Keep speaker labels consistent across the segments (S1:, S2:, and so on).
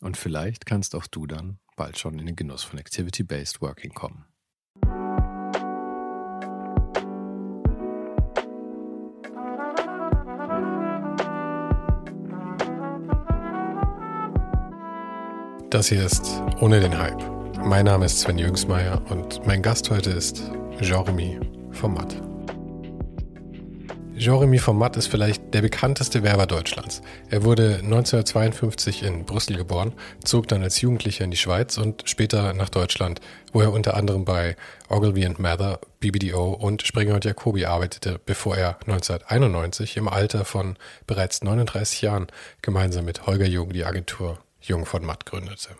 S1: Und vielleicht kannst auch du dann bald schon in den Genuss von Activity-Based Working kommen. Das hier ist Ohne den Hype. Mein Name ist Sven Jüngsmeier und mein Gast heute ist Jeremy vom Matt. Jeremy vom Matt ist vielleicht der bekannteste Werber Deutschlands. Er wurde 1952 in Brüssel geboren, zog dann als Jugendlicher in die Schweiz und später nach Deutschland, wo er unter anderem bei Ogilvy Mather, BBDO und Springer und Jacobi arbeitete, bevor er 1991 im Alter von bereits 39 Jahren gemeinsam mit Holger Jung die Agentur Jung von Matt gründete.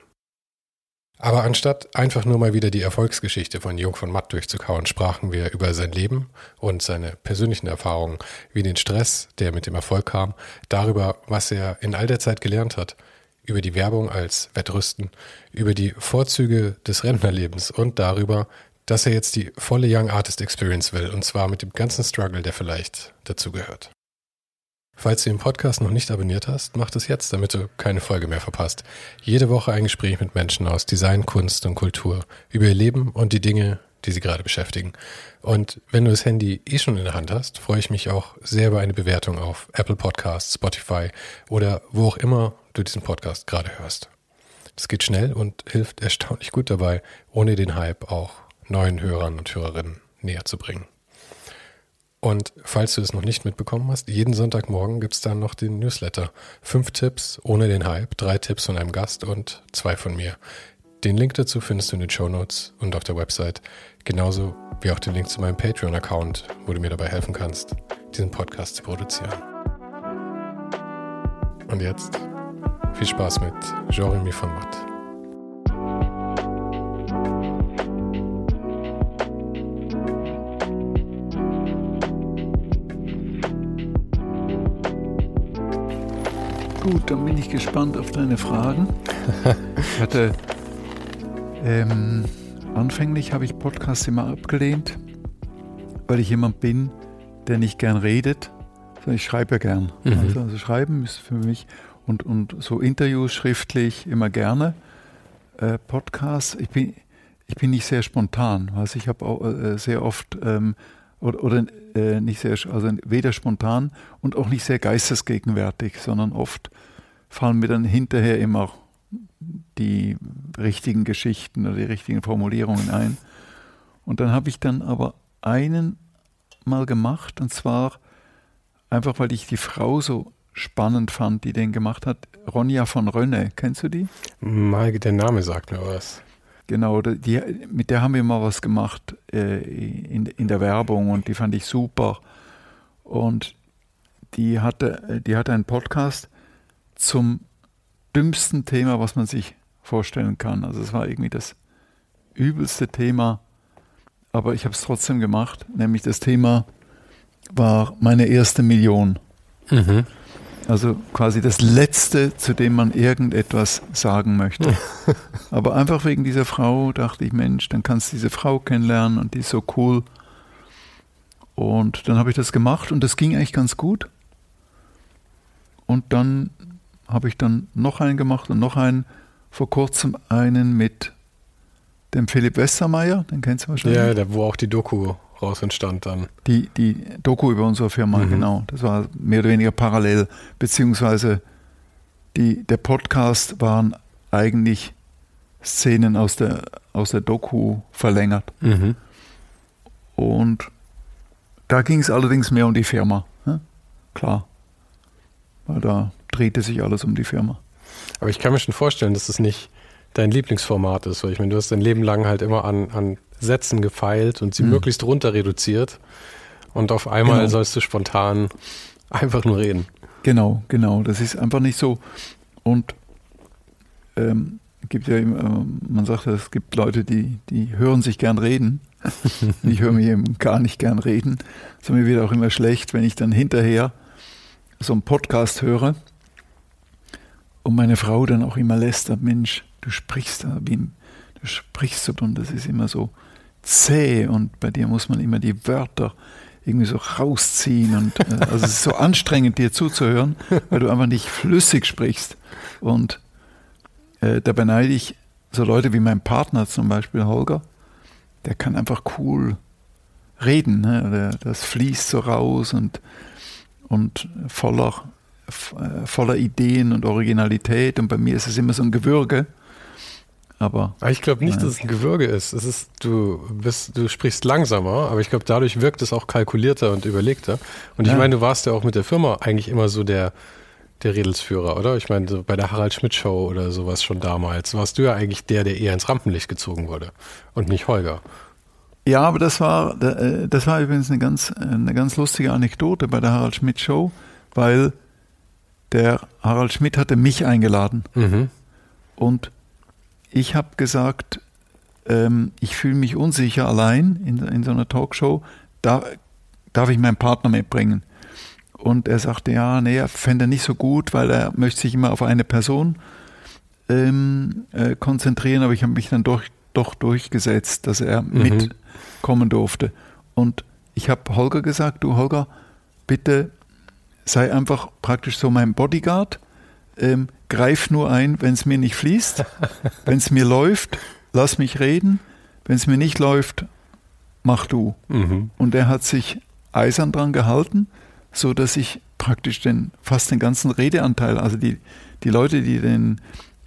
S1: Aber anstatt einfach nur mal wieder die Erfolgsgeschichte von Jung von Matt durchzukauen, sprachen wir über sein Leben und seine persönlichen Erfahrungen, wie den Stress, der mit dem Erfolg kam, darüber, was er in all der Zeit gelernt hat, über die Werbung als Wettrüsten, über die Vorzüge des Rentnerlebens und darüber, dass er jetzt die volle Young Artist Experience will, und zwar mit dem ganzen Struggle, der vielleicht dazugehört. Falls du den Podcast noch nicht abonniert hast, mach das jetzt, damit du keine Folge mehr verpasst. Jede Woche ein Gespräch mit Menschen aus Design, Kunst und Kultur über ihr Leben und die Dinge, die sie gerade beschäftigen. Und wenn du das Handy eh schon in der Hand hast, freue ich mich auch sehr über eine Bewertung auf Apple Podcasts, Spotify oder wo auch immer du diesen Podcast gerade hörst. Das geht schnell und hilft erstaunlich gut dabei, ohne den Hype auch neuen Hörern und Hörerinnen näher zu bringen. Und falls du es noch nicht mitbekommen hast, jeden Sonntagmorgen gibt es dann noch den Newsletter. Fünf Tipps ohne den Hype, drei Tipps von einem Gast und zwei von mir. Den Link dazu findest du in den Show Notes und auf der Website. Genauso wie auch den Link zu meinem Patreon-Account, wo du mir dabei helfen kannst, diesen Podcast zu produzieren. Und jetzt viel Spaß mit Jeremy von Matt.
S2: Gut, dann bin ich gespannt auf deine Fragen. Ich hatte ähm, anfänglich habe ich Podcasts immer abgelehnt, weil ich jemand bin, der nicht gern redet, sondern ich schreibe ja gern. Mhm. Also, also, schreiben ist für mich und, und so Interviews schriftlich immer gerne. Äh, Podcasts, ich bin, ich bin nicht sehr spontan. Also ich habe auch äh, sehr oft ähm, oder, oder äh, nicht sehr, also weder spontan und auch nicht sehr geistesgegenwärtig, sondern oft fallen mir dann hinterher immer die richtigen Geschichten oder die richtigen Formulierungen ein. Und dann habe ich dann aber einen mal gemacht, und zwar einfach, weil ich die Frau so spannend fand, die den gemacht hat. Ronja von Rönne, kennst du die?
S1: Mal, der Name sagt mir was.
S2: Genau, die, mit der haben wir mal was gemacht äh, in, in der Werbung und die fand ich super. Und die hatte, die hatte einen Podcast zum dümmsten Thema, was man sich vorstellen kann. Also es war irgendwie das übelste Thema, aber ich habe es trotzdem gemacht. Nämlich das Thema war meine erste Million. Mhm. Also quasi das Letzte, zu dem man irgendetwas sagen möchte. Aber einfach wegen dieser Frau dachte ich, Mensch, dann kannst du diese Frau kennenlernen und die ist so cool. Und dann habe ich das gemacht und das ging eigentlich ganz gut. Und dann habe ich dann noch einen gemacht und noch einen, vor kurzem einen mit dem Philipp Westermeier, den kennst du wahrscheinlich.
S1: Ja, der, wo auch die Doku raus entstand dann.
S2: Die, die Doku über unsere Firma, mhm. genau. Das war mehr oder weniger parallel, beziehungsweise die, der Podcast waren eigentlich Szenen aus der, aus der Doku verlängert.
S1: Mhm.
S2: Und da ging es allerdings mehr um die Firma. Ne? Klar. Weil da drehte sich alles um die Firma.
S1: Aber ich kann mir schon vorstellen, dass es nicht dein Lieblingsformat ist, weil ich meine, du hast dein Leben lang halt immer an, an Sätzen gefeilt und sie
S2: Mhm.
S1: möglichst runter reduziert. Und auf einmal
S2: Genau.
S1: sollst du spontan einfach nur reden.
S2: Genau, genau. Das ist einfach nicht so. Und ähm, gibt ja, immer, ähm, man sagt, ja, es gibt Leute, die, die hören sich gern reden. ich höre mich eben gar nicht gern reden. So mir wird auch immer schlecht, wenn ich dann hinterher so einen Podcast höre und meine Frau dann auch immer lästert, Mensch, du sprichst da wie du sprichst so und das ist immer so zäh und bei dir muss man immer die Wörter irgendwie so rausziehen und äh, also es ist so anstrengend dir zuzuhören, weil du einfach nicht flüssig sprichst. Und äh, da beneide ich so Leute wie mein Partner zum Beispiel Holger, der kann einfach cool reden, ne? der, das fließt so raus und und voller äh, voller Ideen und Originalität. Und bei mir ist es immer so ein Gewürge, aber
S1: Aber ich glaube nicht,
S2: Ja.
S1: dass es ein Gewürge ist. Es ist, du bist, du sprichst langsamer, aber ich glaube, dadurch wirkt es auch kalkulierter und überlegter. Und ich
S2: Ja.
S1: meine, du warst ja auch mit der Firma eigentlich immer so der, der Redelsführer, oder? Ich meine, so bei der Harald Schmidt Show oder sowas schon damals warst du ja eigentlich der, der eher ins Rampenlicht gezogen wurde und nicht Holger.
S2: Ja, aber das war, äh, das war übrigens eine ganz, eine ganz lustige Anekdote bei der Harald Schmidt Show, weil der Harald Schmidt hatte mich eingeladen
S1: Mhm.
S2: und ich habe gesagt, ähm, ich fühle mich unsicher allein in, in so einer Talkshow, da, darf ich meinen Partner mitbringen? Und er sagte, ja, nee, er fände nicht so gut, weil er möchte sich immer auf eine Person ähm, äh, konzentrieren, aber ich habe mich dann doch, doch durchgesetzt, dass er
S1: Mhm.
S2: mitkommen durfte. Und ich habe Holger gesagt, du Holger, bitte sei einfach praktisch so mein Bodyguard, ähm, greif nur ein, wenn es mir nicht fließt, wenn es mir läuft, lass mich reden, wenn es mir nicht läuft, mach du.
S1: Mhm.
S2: Und er hat sich eisern dran gehalten, so dass ich praktisch den, fast den ganzen Redeanteil, also die, die Leute, die, den,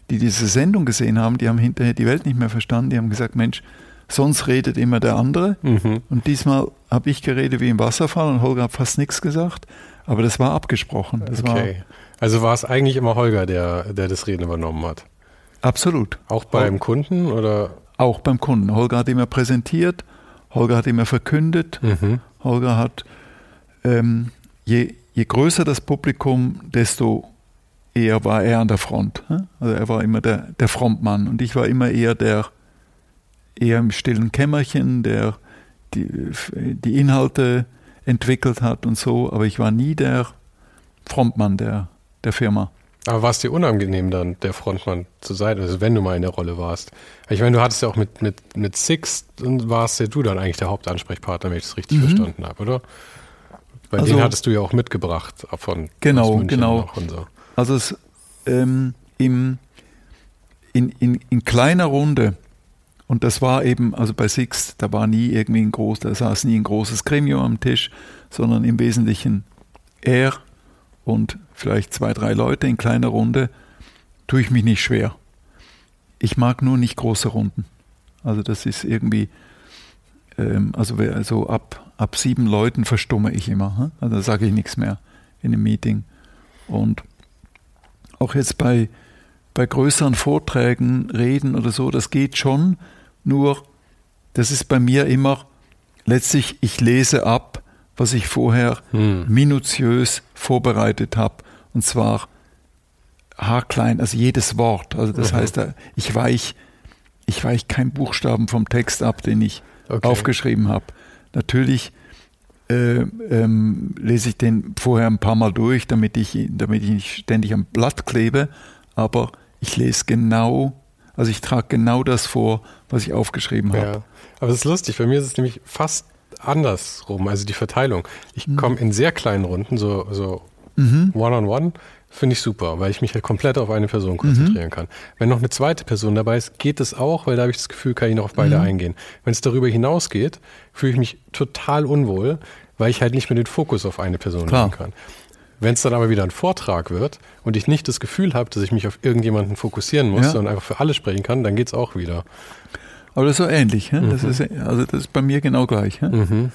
S2: die diese Sendung gesehen haben, die haben hinterher die Welt nicht mehr verstanden, die haben gesagt, Mensch, sonst redet immer der andere.
S1: Mhm.
S2: Und diesmal habe ich geredet wie im Wasserfall und Holger hat fast nichts gesagt, aber das war abgesprochen. Das
S1: Okay. Also war es eigentlich immer Holger, der, der das Reden übernommen hat.
S2: absolut.
S1: Auch beim Kunden oder?
S2: Auch beim Kunden. Holger hat immer präsentiert, Holger hat immer verkündet,
S1: Mhm.
S2: Holger hat, ähm, je, je größer das Publikum, desto eher war er an der Front. hä? Also er war immer der, der Frontmann und ich war immer eher der, eher im stillen Kämmerchen, der die, die Inhalte entwickelt hat und so, aber ich war nie der Frontmann der, der Firma.
S1: Aber war es dir unangenehm dann, der Frontmann zu sein, also wenn du mal in der Rolle warst? Ich meine, du hattest ja auch mit, mit, mit Six, warst ja du dann eigentlich der Hauptansprechpartner, wenn ich das richtig
S2: Mhm.
S1: verstanden habe, oder? Bei
S2: Also-
S1: denen hattest du ja auch mitgebracht von
S2: Genau, genau.
S1: noch und so.
S2: Also es, ähm, im, in, in, in kleiner Runde, und das war eben, also bei Six, da war nie irgendwie ein groß, da saß nie ein großes Gremium am Tisch, sondern im Wesentlichen er und vielleicht zwei, drei Leute in kleiner Runde, tue ich mich nicht schwer. Ich mag nur nicht große Runden. Also das ist irgendwie, ähm, also also ab, ab sieben Leuten verstumme ich immer. hm? Also da sage ich nichts mehr in einem Meeting. Und auch jetzt bei, bei größeren Vorträgen, Reden oder so, das geht schon. Nur, das ist bei mir immer letztlich, ich lese ab, was ich vorher
S1: Hm.
S2: minutiös vorbereitet habe. Und zwar haarklein, also jedes Wort. Also das
S1: Mhm.
S2: heißt, ich weich, ich weich keinen Buchstaben vom Text ab, den ich
S1: Okay.
S2: aufgeschrieben habe. Natürlich äh, ähm, lese ich den vorher ein paar Mal durch, damit ich, damit ich nicht ständig am Blatt klebe, aber ich lese genau, also ich trage genau das vor, was ich aufgeschrieben habe.
S1: Ja. Aber es ist lustig, bei mir ist es nämlich fast andersrum, also die Verteilung. Ich
S2: Mhm.
S1: komme in sehr kleinen Runden, so, so One-on-One, finde ich super, weil ich mich halt komplett auf eine Person konzentrieren kann. Wenn noch eine zweite Person dabei ist, geht es auch, weil da habe ich das Gefühl, kann ich noch auf beide eingehen. Wenn es darüber hinausgeht, fühle ich mich total unwohl, weil ich halt nicht mehr den Fokus auf eine Person
S2: Klar.
S1: legen kann. Wenn es dann aber wieder ein Vortrag wird und ich nicht das Gefühl habe, dass ich mich auf irgendjemanden fokussieren muss,
S2: Ja.
S1: sondern einfach für alle sprechen kann, dann geht's auch wieder.
S2: Aber das ist so ähnlich. hä? Das ist, also das ist bei mir genau gleich.
S1: Mhm.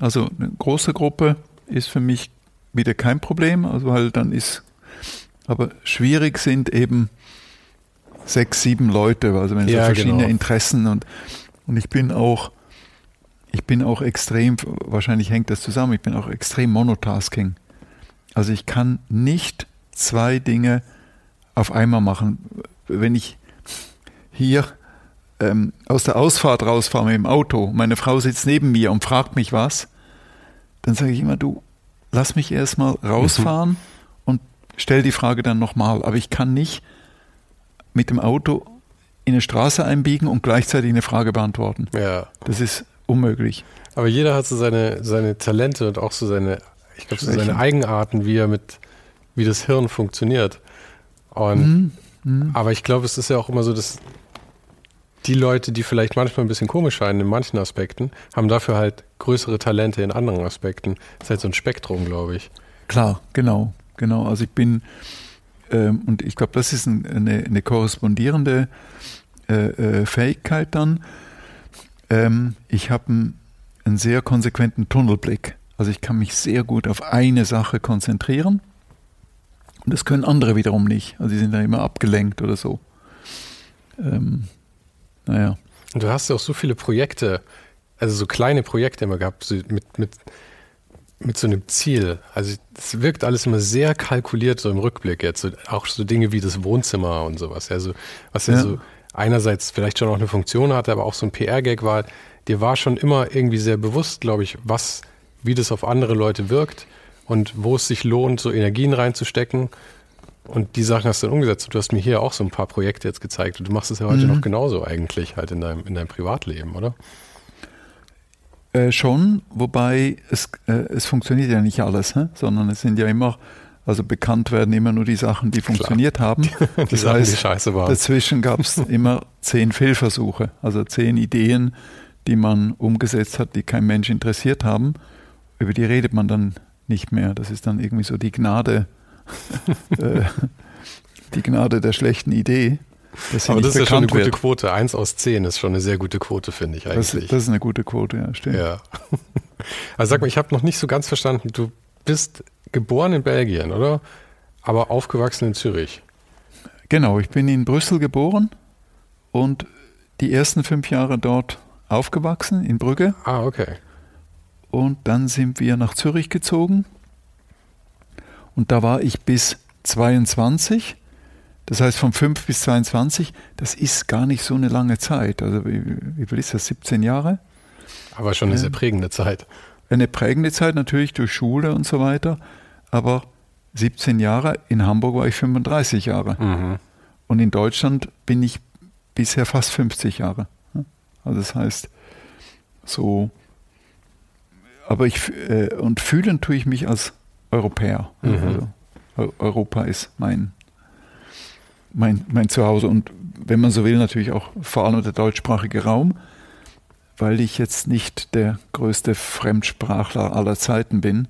S2: Also eine große Gruppe ist für mich wieder kein Problem, also weil dann ist, aber schwierig sind eben sechs, sieben Leute, also wenn so
S1: Ja,
S2: verschiedene
S1: genau.
S2: Interessen und, und ich bin auch, ich bin auch extrem, wahrscheinlich hängt das zusammen, ich bin auch extrem Monotasking. Also ich kann nicht zwei Dinge auf einmal machen. Wenn ich hier ähm, aus der Ausfahrt rausfahre mit dem Auto, meine Frau sitzt neben mir und fragt mich was, dann sage ich immer, du, lass mich erstmal rausfahren und stell die Frage dann nochmal. Aber ich kann nicht mit dem Auto in eine Straße einbiegen und gleichzeitig eine Frage beantworten.
S1: Ja.
S2: Das ist unmöglich.
S1: Aber jeder hat so seine, seine Talente und auch so seine, ich glaube, so seine Eigenarten, wie er mit, wie das Hirn funktioniert. Und,
S2: Mhm.
S1: aber ich glaube, es ist ja auch immer so, dass die Leute, die vielleicht manchmal ein bisschen komisch scheinen in manchen Aspekten, haben dafür halt größere Talente in anderen Aspekten. Das ist halt so ein Spektrum, glaube ich.
S2: Klar, genau, genau. Also ich bin, ähm, und ich glaube, das ist ein, eine, eine korrespondierende äh, äh, Fähigkeit dann. Ähm, ich habe einen, sehr konsequenten Tunnelblick. Also ich kann mich sehr gut auf eine Sache konzentrieren. Und das können andere wiederum nicht. Also die sind da immer abgelenkt oder so. Ähm, naja.
S1: Und du hast ja auch so viele Projekte, also so kleine Projekte immer gehabt, so mit, mit, mit so einem Ziel. Also es wirkt alles immer sehr kalkuliert so im Rückblick jetzt. So, auch so Dinge wie das Wohnzimmer und sowas. Also, was ja,
S2: Ja.
S1: so einerseits vielleicht schon auch eine Funktion hatte, aber auch so ein PR-Gag war, dir war schon immer irgendwie sehr bewusst, glaube ich, was, wie das auf andere Leute wirkt und wo es sich lohnt, so Energien reinzustecken. Und die Sachen hast du dann umgesetzt. Du hast mir hier auch so ein paar Projekte jetzt gezeigt und du machst es ja heute
S2: Mhm.
S1: noch genauso eigentlich halt in deinem, in deinem Privatleben, oder?
S2: Äh, schon, wobei es, äh, es funktioniert ja nicht alles, hä? sondern es sind ja immer, also bekannt werden immer nur die Sachen, die funktioniert haben.
S1: Die
S2: Das
S1: Sachen, die
S2: heißt,
S1: scheiße waren.
S2: dazwischen gab es immer zehn Fehlversuche, also zehn Ideen, die man umgesetzt hat, die kein Mensch interessiert haben. Über die redet man dann nicht mehr. Das ist dann irgendwie so die Gnade, die Gnade der schlechten Idee.
S1: Aber das ist ja schon eine gute
S2: wird.
S1: Quote. Eins aus zehn ist schon eine sehr gute Quote, finde ich
S2: Das,
S1: eigentlich.
S2: das ist eine gute Quote, ja, stimmt.
S1: ja. Also sag mal, ich habe noch nicht so ganz verstanden. Du bist geboren in Belgien, oder? Aber aufgewachsen in Zürich.
S2: Genau, ich bin in Brüssel geboren und die ersten fünf Jahre dort aufgewachsen, in Brügge.
S1: Ah, okay.
S2: Und dann sind wir nach Zürich gezogen. Und da war ich bis 22. Das heißt, von 5 bis 22, das ist gar nicht so eine lange Zeit. Also, wie, wie viel ist das? 17 Jahre?
S1: Aber schon eine sehr prägende Zeit.
S2: Eine prägende Zeit natürlich durch Schule und so weiter. Aber 17 Jahre, in Hamburg war ich 35 Jahre.
S1: Mhm.
S2: Und in Deutschland bin ich bisher fast 50 Jahre. Also das heißt, so, aber ich, äh, und fühlen tue ich mich als Europäer.
S1: Mhm.
S2: Also Eu- Europa ist mein, mein, mein Zuhause und wenn man so will, natürlich auch vor allem der deutschsprachige Raum, weil ich jetzt nicht der größte Fremdsprachler aller Zeiten bin.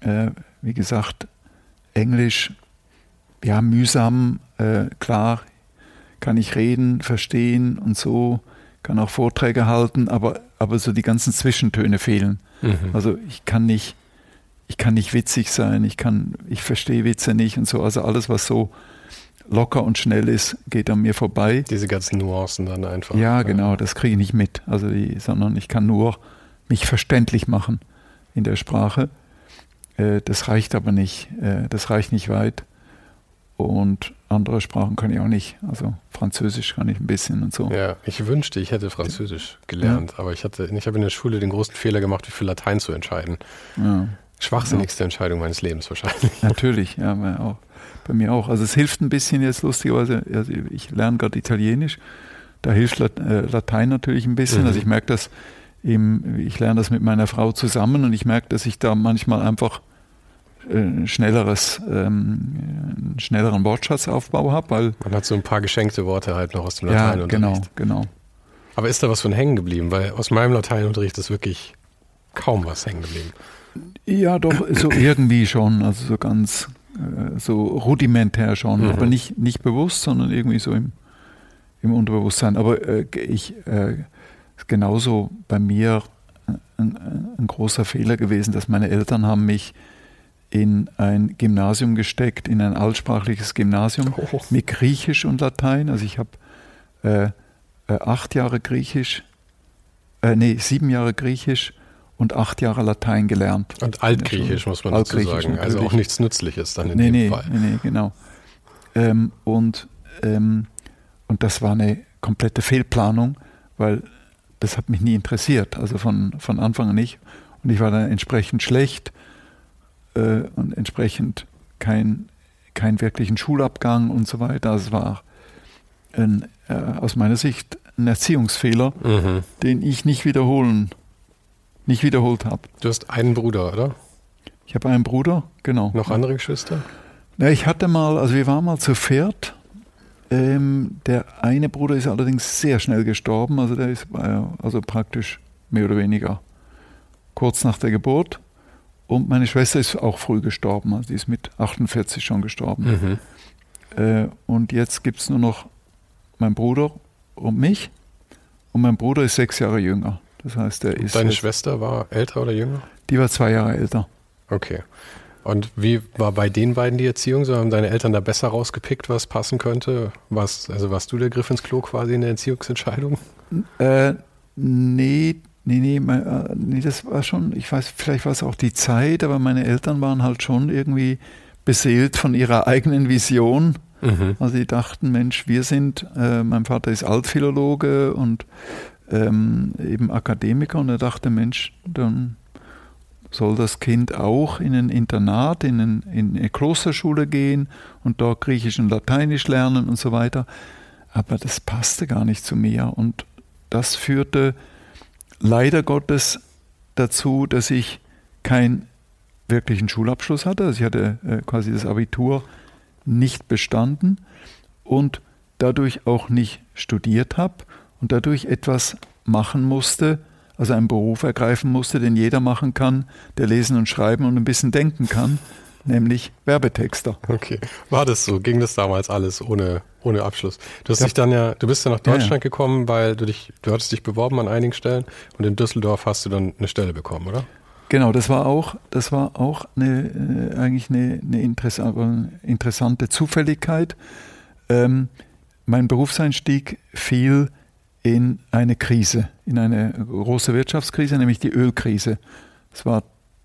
S2: Äh, wie gesagt, Englisch, ja, mühsam, äh, klar, kann ich reden, verstehen und so, kann auch Vorträge halten, aber, aber so die ganzen Zwischentöne fehlen.
S1: Mhm.
S2: Also ich kann nicht, ich kann nicht witzig sein, ich kann, ich verstehe Witze nicht und so. Also alles, was so locker und schnell ist, geht an mir vorbei.
S1: Diese ganzen Nuancen dann einfach.
S2: Ja, genau, das kriege ich nicht mit. Also die, sondern ich kann nur mich verständlich machen in der Sprache. Äh, das reicht aber nicht. Äh, das reicht nicht weit. Und andere Sprachen kann ich auch nicht. Also Französisch kann ich ein bisschen und so.
S1: Ja, ich wünschte, ich hätte Französisch gelernt, aber ich hatte, ich habe in der Schule den großen Fehler gemacht, wie für Latein zu entscheiden.
S2: Ja.
S1: Schwachsinnigste Entscheidung meines Lebens wahrscheinlich.
S2: Natürlich, ja, bei, auch, bei mir auch. Also es hilft ein bisschen jetzt lustigerweise, also ich lerne gerade Italienisch, da hilft äh, Latein natürlich ein bisschen.
S1: Mhm.
S2: Also ich merke das, eben, ich lerne das mit meiner Frau zusammen und ich merke, dass ich da manchmal einfach äh, schnelleres, ähm, einen schnelleren Wortschatzaufbau habe, weil
S1: Man hat so ein paar geschenkte Worte halt noch aus dem
S2: ja,
S1: Lateinunterricht.
S2: genau, genau.
S1: Aber ist da was von hängen geblieben? Weil aus meinem Lateinunterricht ist wirklich kaum was hängen geblieben.
S2: Ja, doch, so irgendwie schon, also so ganz äh, so rudimentär schon, mhm. aber nicht, nicht bewusst, sondern irgendwie so im, im Unterbewusstsein. Aber äh, ich äh, genauso bei mir ein, ein, großer Fehler gewesen, dass meine Eltern haben mich in ein Gymnasium gesteckt, in ein altsprachliches Gymnasium oh. mit Griechisch und Latein. Also ich habe äh, äh, acht Jahre Griechisch, äh, nee, sieben Jahre Griechisch und acht Jahre Latein gelernt.
S1: Und Altgriechisch muss man dazu sagen. Also auch nichts Nützliches dann in
S2: nee,
S1: dem
S2: nee,
S1: Fall.
S2: Nee, nee, genau. Ähm, und, ähm, und das war eine komplette Fehlplanung, weil das hat mich nie interessiert, also von, von Anfang an nicht. Und ich war dann entsprechend schlecht äh, und entsprechend kein, kein wirklichen Schulabgang und so weiter. Es war ein, äh, aus meiner Sicht ein Erziehungsfehler, mhm. den ich nicht wiederholen, nicht wiederholt habe.
S1: Du hast einen Bruder, oder?
S2: Ich habe einen Bruder, genau.
S1: Noch andere Geschwister?
S2: Ja, ich hatte mal, also wir waren mal zu viert. Ähm, der eine Bruder ist allerdings sehr schnell gestorben, also der ist äh, also praktisch mehr oder weniger kurz nach der Geburt. Und meine Schwester ist auch früh gestorben, also die ist mit 48 schon gestorben. Mhm. Äh, und jetzt gibt es nur noch meinen Bruder und mich. Und mein Bruder ist sechs Jahre jünger. Das heißt, er ist.
S1: Deine Schwester war älter oder jünger?
S2: Die war zwei Jahre älter.
S1: Okay. Und wie war bei den beiden die Erziehung? So haben deine Eltern da besser rausgepickt, was passen könnte? Was, also warst du der Griff ins Klo quasi in der Erziehungsentscheidung?
S2: Äh, nee, nee, nee, mein, äh, nee, das war schon, ich weiß, vielleicht war es auch die Zeit, aber meine Eltern waren halt schon irgendwie beseelt von ihrer eigenen Vision. Mhm. Also die dachten, Mensch, wir sind, äh, mein Vater ist Altphilologe und ähm, eben Akademiker und er dachte, Mensch, dann soll das Kind auch in ein Internat, in, ein, in eine Klosterschule gehen und dort Griechisch und Lateinisch lernen und so weiter. Aber das passte gar nicht zu mir und das führte leider Gottes dazu, dass ich keinen wirklichen Schulabschluss hatte. Also ich hatte äh, quasi das Abitur nicht bestanden und dadurch auch nicht studiert habe und dadurch etwas machen musste, also einen Beruf ergreifen musste, den jeder machen kann, der lesen und schreiben und ein bisschen denken kann, nämlich Werbetexter.
S1: Okay. War das so? Ging das damals alles ohne, ohne Abschluss? Du hast ja. dich dann ja, du bist ja nach Deutschland ja, ja. gekommen, weil du dich, du hattest dich beworben an einigen Stellen und in Düsseldorf hast du dann eine Stelle bekommen, oder?
S2: Genau, das war auch, das war auch eine, äh, eigentlich eine, eine interessante Zufälligkeit. Ähm, mein Berufseinstieg fiel in eine Krise, in eine große Wirtschaftskrise, nämlich die Ölkrise. Das war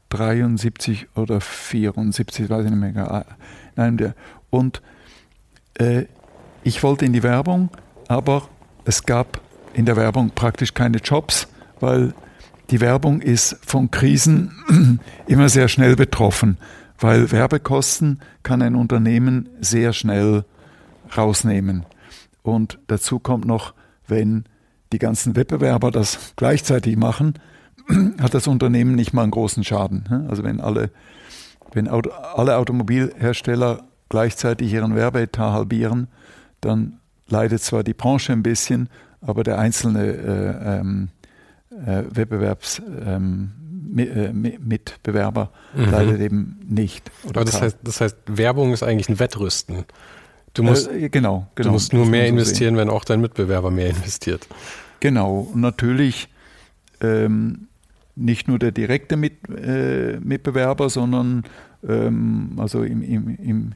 S2: 73 oder 74, weiß ich nicht mehr. Nein, der, und äh, ich wollte in die Werbung, aber es gab in der Werbung praktisch keine Jobs, weil die Werbung ist von Krisen immer sehr schnell betroffen, weil Werbekosten kann ein Unternehmen sehr schnell rausnehmen. Und dazu kommt noch, wenn die ganzen Wettbewerber das gleichzeitig machen, hat das Unternehmen nicht mal einen großen Schaden. Ne? Also wenn alle, wenn alle Automobilhersteller gleichzeitig ihren Werbeetat halbieren, dann leidet zwar die Branche ein bisschen, aber der einzelne äh, ähm, äh, Wettbewerbsmitbewerber ähm, mhm. leidet eben nicht.
S1: aber das heißt, das heißt, Werbung ist eigentlich ein Wettrüsten. Du musst,
S2: äh, genau, genau,
S1: du musst nur mehr investieren, so wenn auch dein Mitbewerber mehr investiert.
S2: Genau, und natürlich ähm, nicht nur der direkte Mit, äh, Mitbewerber, sondern ähm, also im, im, im,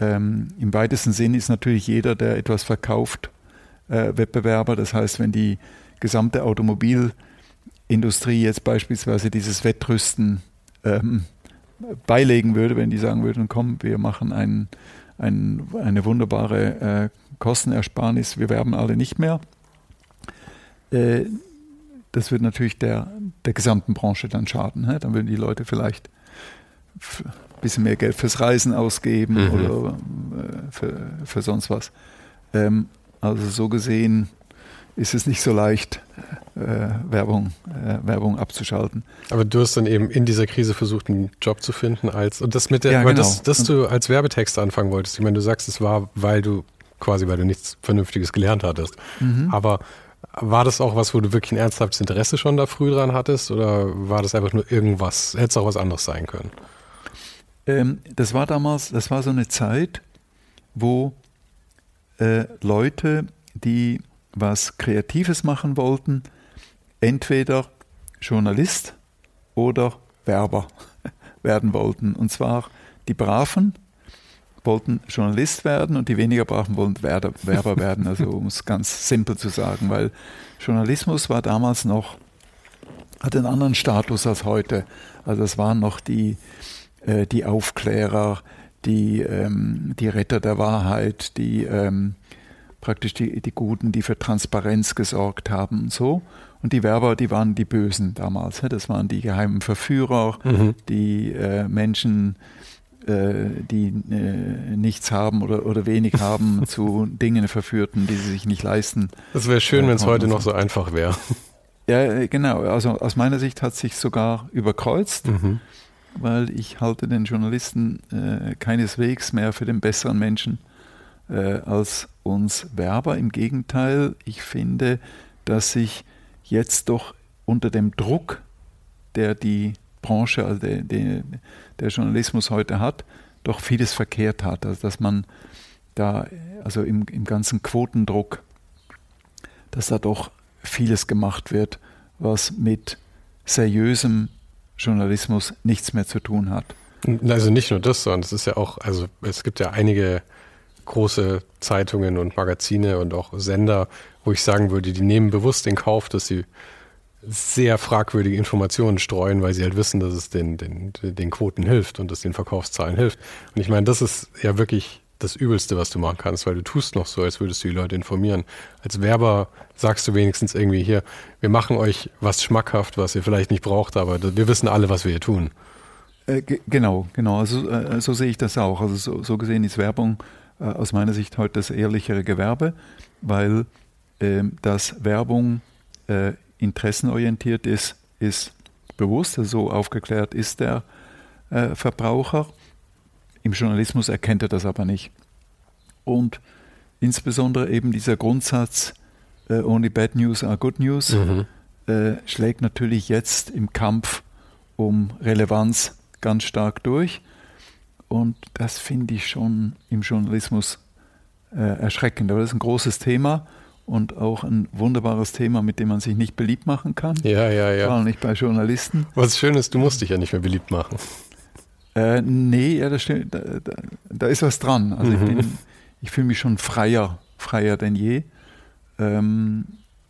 S2: ähm, im weitesten Sinn ist natürlich jeder, der etwas verkauft, äh, Wettbewerber. Das heißt, wenn die gesamte Automobilindustrie jetzt beispielsweise dieses Wettrüsten ähm, beilegen würde, wenn die sagen würden, komm, wir machen einen ein, eine wunderbare äh, Kostenersparnis, wir werben alle nicht mehr. Äh, das wird natürlich der, der gesamten Branche dann schaden. He? Dann würden die Leute vielleicht ein bisschen mehr Geld fürs Reisen ausgeben mhm. oder äh, für, für sonst was. Ähm, also so gesehen ist es nicht so leicht, äh, Werbung, äh, Werbung abzuschalten.
S1: Aber du hast dann eben in dieser Krise versucht, einen Job zu finden als und das mit der, ja, weil genau. das, dass du als Werbetexter anfangen wolltest. Ich meine, du sagst, es war, weil du quasi, weil du nichts Vernünftiges gelernt hattest. Mhm. Aber War das auch was, wo du wirklich ein ernsthaftes Interesse schon da früh dran hattest oder war das einfach nur irgendwas? Hätte es auch was anderes sein können?
S2: Ähm, das war damals, das war so eine Zeit, wo äh, Leute, die was Kreatives machen wollten, entweder Journalist oder Werber werden wollten. Und zwar die Braven wollten Journalist werden und die weniger Braven wollten Werber werden, also um es ganz simpel zu sagen, weil Journalismus war damals noch, hatte einen anderen Status als heute. Also es waren noch die, äh, die Aufklärer, die, ähm, die Retter der Wahrheit, die ähm, praktisch die, die Guten, die für Transparenz gesorgt haben und so. Und die Werber, die waren die Bösen damals. Das waren die geheimen Verführer, mhm. die äh, Menschen, äh, die äh, nichts haben oder, oder wenig haben, zu Dingen verführten, die sie sich nicht leisten.
S1: Das wäre schön, wenn es heute noch so einfach wäre.
S2: Ja, äh, genau. Also aus meiner Sicht hat sich sogar überkreuzt. Mhm weil ich halte den Journalisten äh, keineswegs mehr für den besseren Menschen äh, als uns Werber. Im Gegenteil, ich finde, dass sich jetzt doch unter dem Druck, der die Branche, also der, der, der Journalismus heute hat, doch vieles verkehrt hat. Also dass man da, also im, im ganzen Quotendruck, dass da doch vieles gemacht wird, was mit seriösem Journalismus nichts mehr zu tun hat.
S1: Also nicht nur das, sondern es ist ja auch, also es gibt ja einige große Zeitungen und Magazine und auch Sender, wo ich sagen würde, die nehmen bewusst in Kauf, dass sie sehr fragwürdige Informationen streuen, weil sie halt wissen, dass es den, den, den Quoten hilft und dass den Verkaufszahlen hilft. Und ich meine, das ist ja wirklich das Übelste, was du machen kannst, weil du tust noch so, als würdest du die Leute informieren. Als Werber sagst du wenigstens irgendwie hier, wir machen euch was schmackhaft, was ihr vielleicht nicht braucht, aber wir wissen alle, was wir hier tun.
S2: Äh, genau, genau. Also, äh, so sehe ich das auch. Also so, so gesehen ist Werbung äh, aus meiner Sicht heute das ehrlichere Gewerbe, weil ähm, dass Werbung äh, interessenorientiert ist, ist bewusst. Also so aufgeklärt ist der äh, Verbraucher. Im Journalismus erkennt er das aber nicht. Und insbesondere eben dieser Grundsatz, äh, only bad news are good news, mhm. äh, schlägt natürlich jetzt im Kampf um Relevanz ganz stark durch. Und das finde ich schon im Journalismus äh, erschreckend. Aber das ist ein großes Thema und auch ein wunderbares Thema, mit dem man sich nicht beliebt machen kann.
S1: Ja, ja, ja.
S2: Vor allem nicht bei Journalisten.
S1: Was schön ist, du musst dich ja nicht mehr beliebt machen.
S2: Äh, nee, ja, das stimmt. Da, da, da ist was dran. Also mhm. ich, ich fühle mich schon freier, freier denn je, ähm,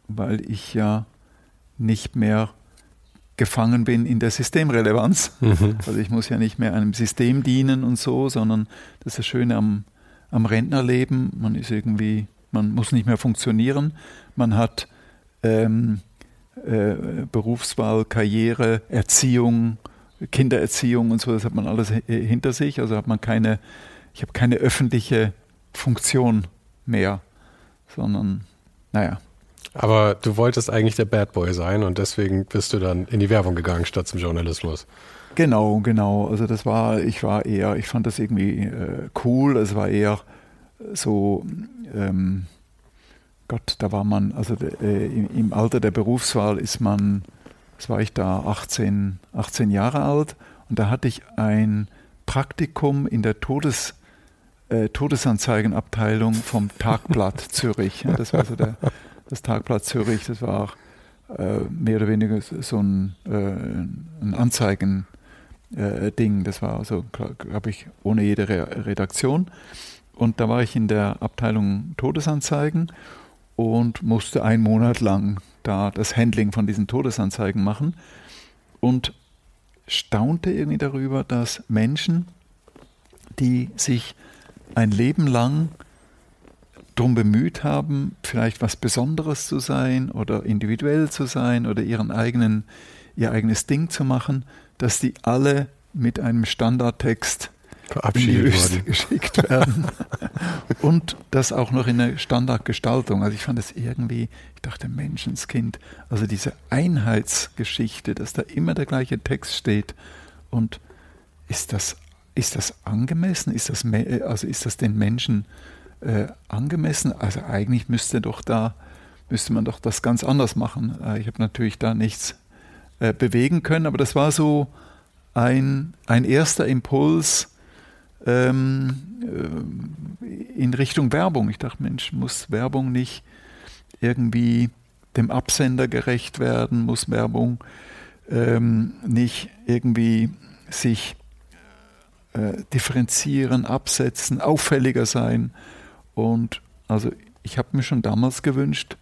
S2: weil ich ja nicht mehr gefangen bin in der Systemrelevanz. Mhm. Also ich muss ja nicht mehr einem System dienen und so, sondern das ist das Schöne am, am Rentnerleben. Man ist irgendwie, man muss nicht mehr funktionieren. Man hat ähm, äh, Berufswahl, Karriere, Erziehung, Kindererziehung und so, das hat man alles hinter sich. Also hat man keine, ich habe keine öffentliche Funktion mehr, sondern naja.
S1: Aber du wolltest eigentlich der Bad Boy sein und deswegen bist du dann in die Werbung gegangen statt zum Journalismus.
S2: Genau, genau. Also das war, ich war eher, ich fand das irgendwie äh, cool. Es war eher so, ähm, Gott, da war man, also äh, im, im Alter der Berufswahl ist man das war ich da 18, 18 Jahre alt und da hatte ich ein Praktikum in der Todes, äh, Todesanzeigenabteilung vom Tagblatt Zürich. Ja, das war so der, das Tagblatt Zürich, das war äh, mehr oder weniger so ein, äh, ein Anzeigen. Ding, das war also, glaube ich, ohne jede Re Redaktion. Und da war ich in der Abteilung Todesanzeigen und musste einen Monat lang da das Handling von diesen Todesanzeigen machen und staunte irgendwie darüber, dass Menschen, die sich ein Leben lang darum bemüht haben, vielleicht was Besonderes zu sein oder individuell zu sein oder ihren eigenen, ihr eigenes Ding zu machen, dass die alle mit einem Standardtext
S1: verabschiedet worden.
S2: geschickt werden. und das auch noch in einer Standardgestaltung. Also ich fand das irgendwie, ich dachte, Menschenskind, also diese Einheitsgeschichte, dass da immer der gleiche Text steht. Und ist das, ist das angemessen? Ist das, also ist das den Menschen äh, angemessen? Also eigentlich müsste doch da müsste man doch das ganz anders machen. Äh, ich habe natürlich da nichts äh, bewegen können, aber das war so ein, ein erster Impuls ähm, äh, in Richtung Werbung. Ich dachte, Mensch, muss Werbung nicht irgendwie dem Absender gerecht werden, muss Werbung ähm, nicht irgendwie sich äh, differenzieren, absetzen, auffälliger sein. Und also ich habe mir schon damals gewünscht,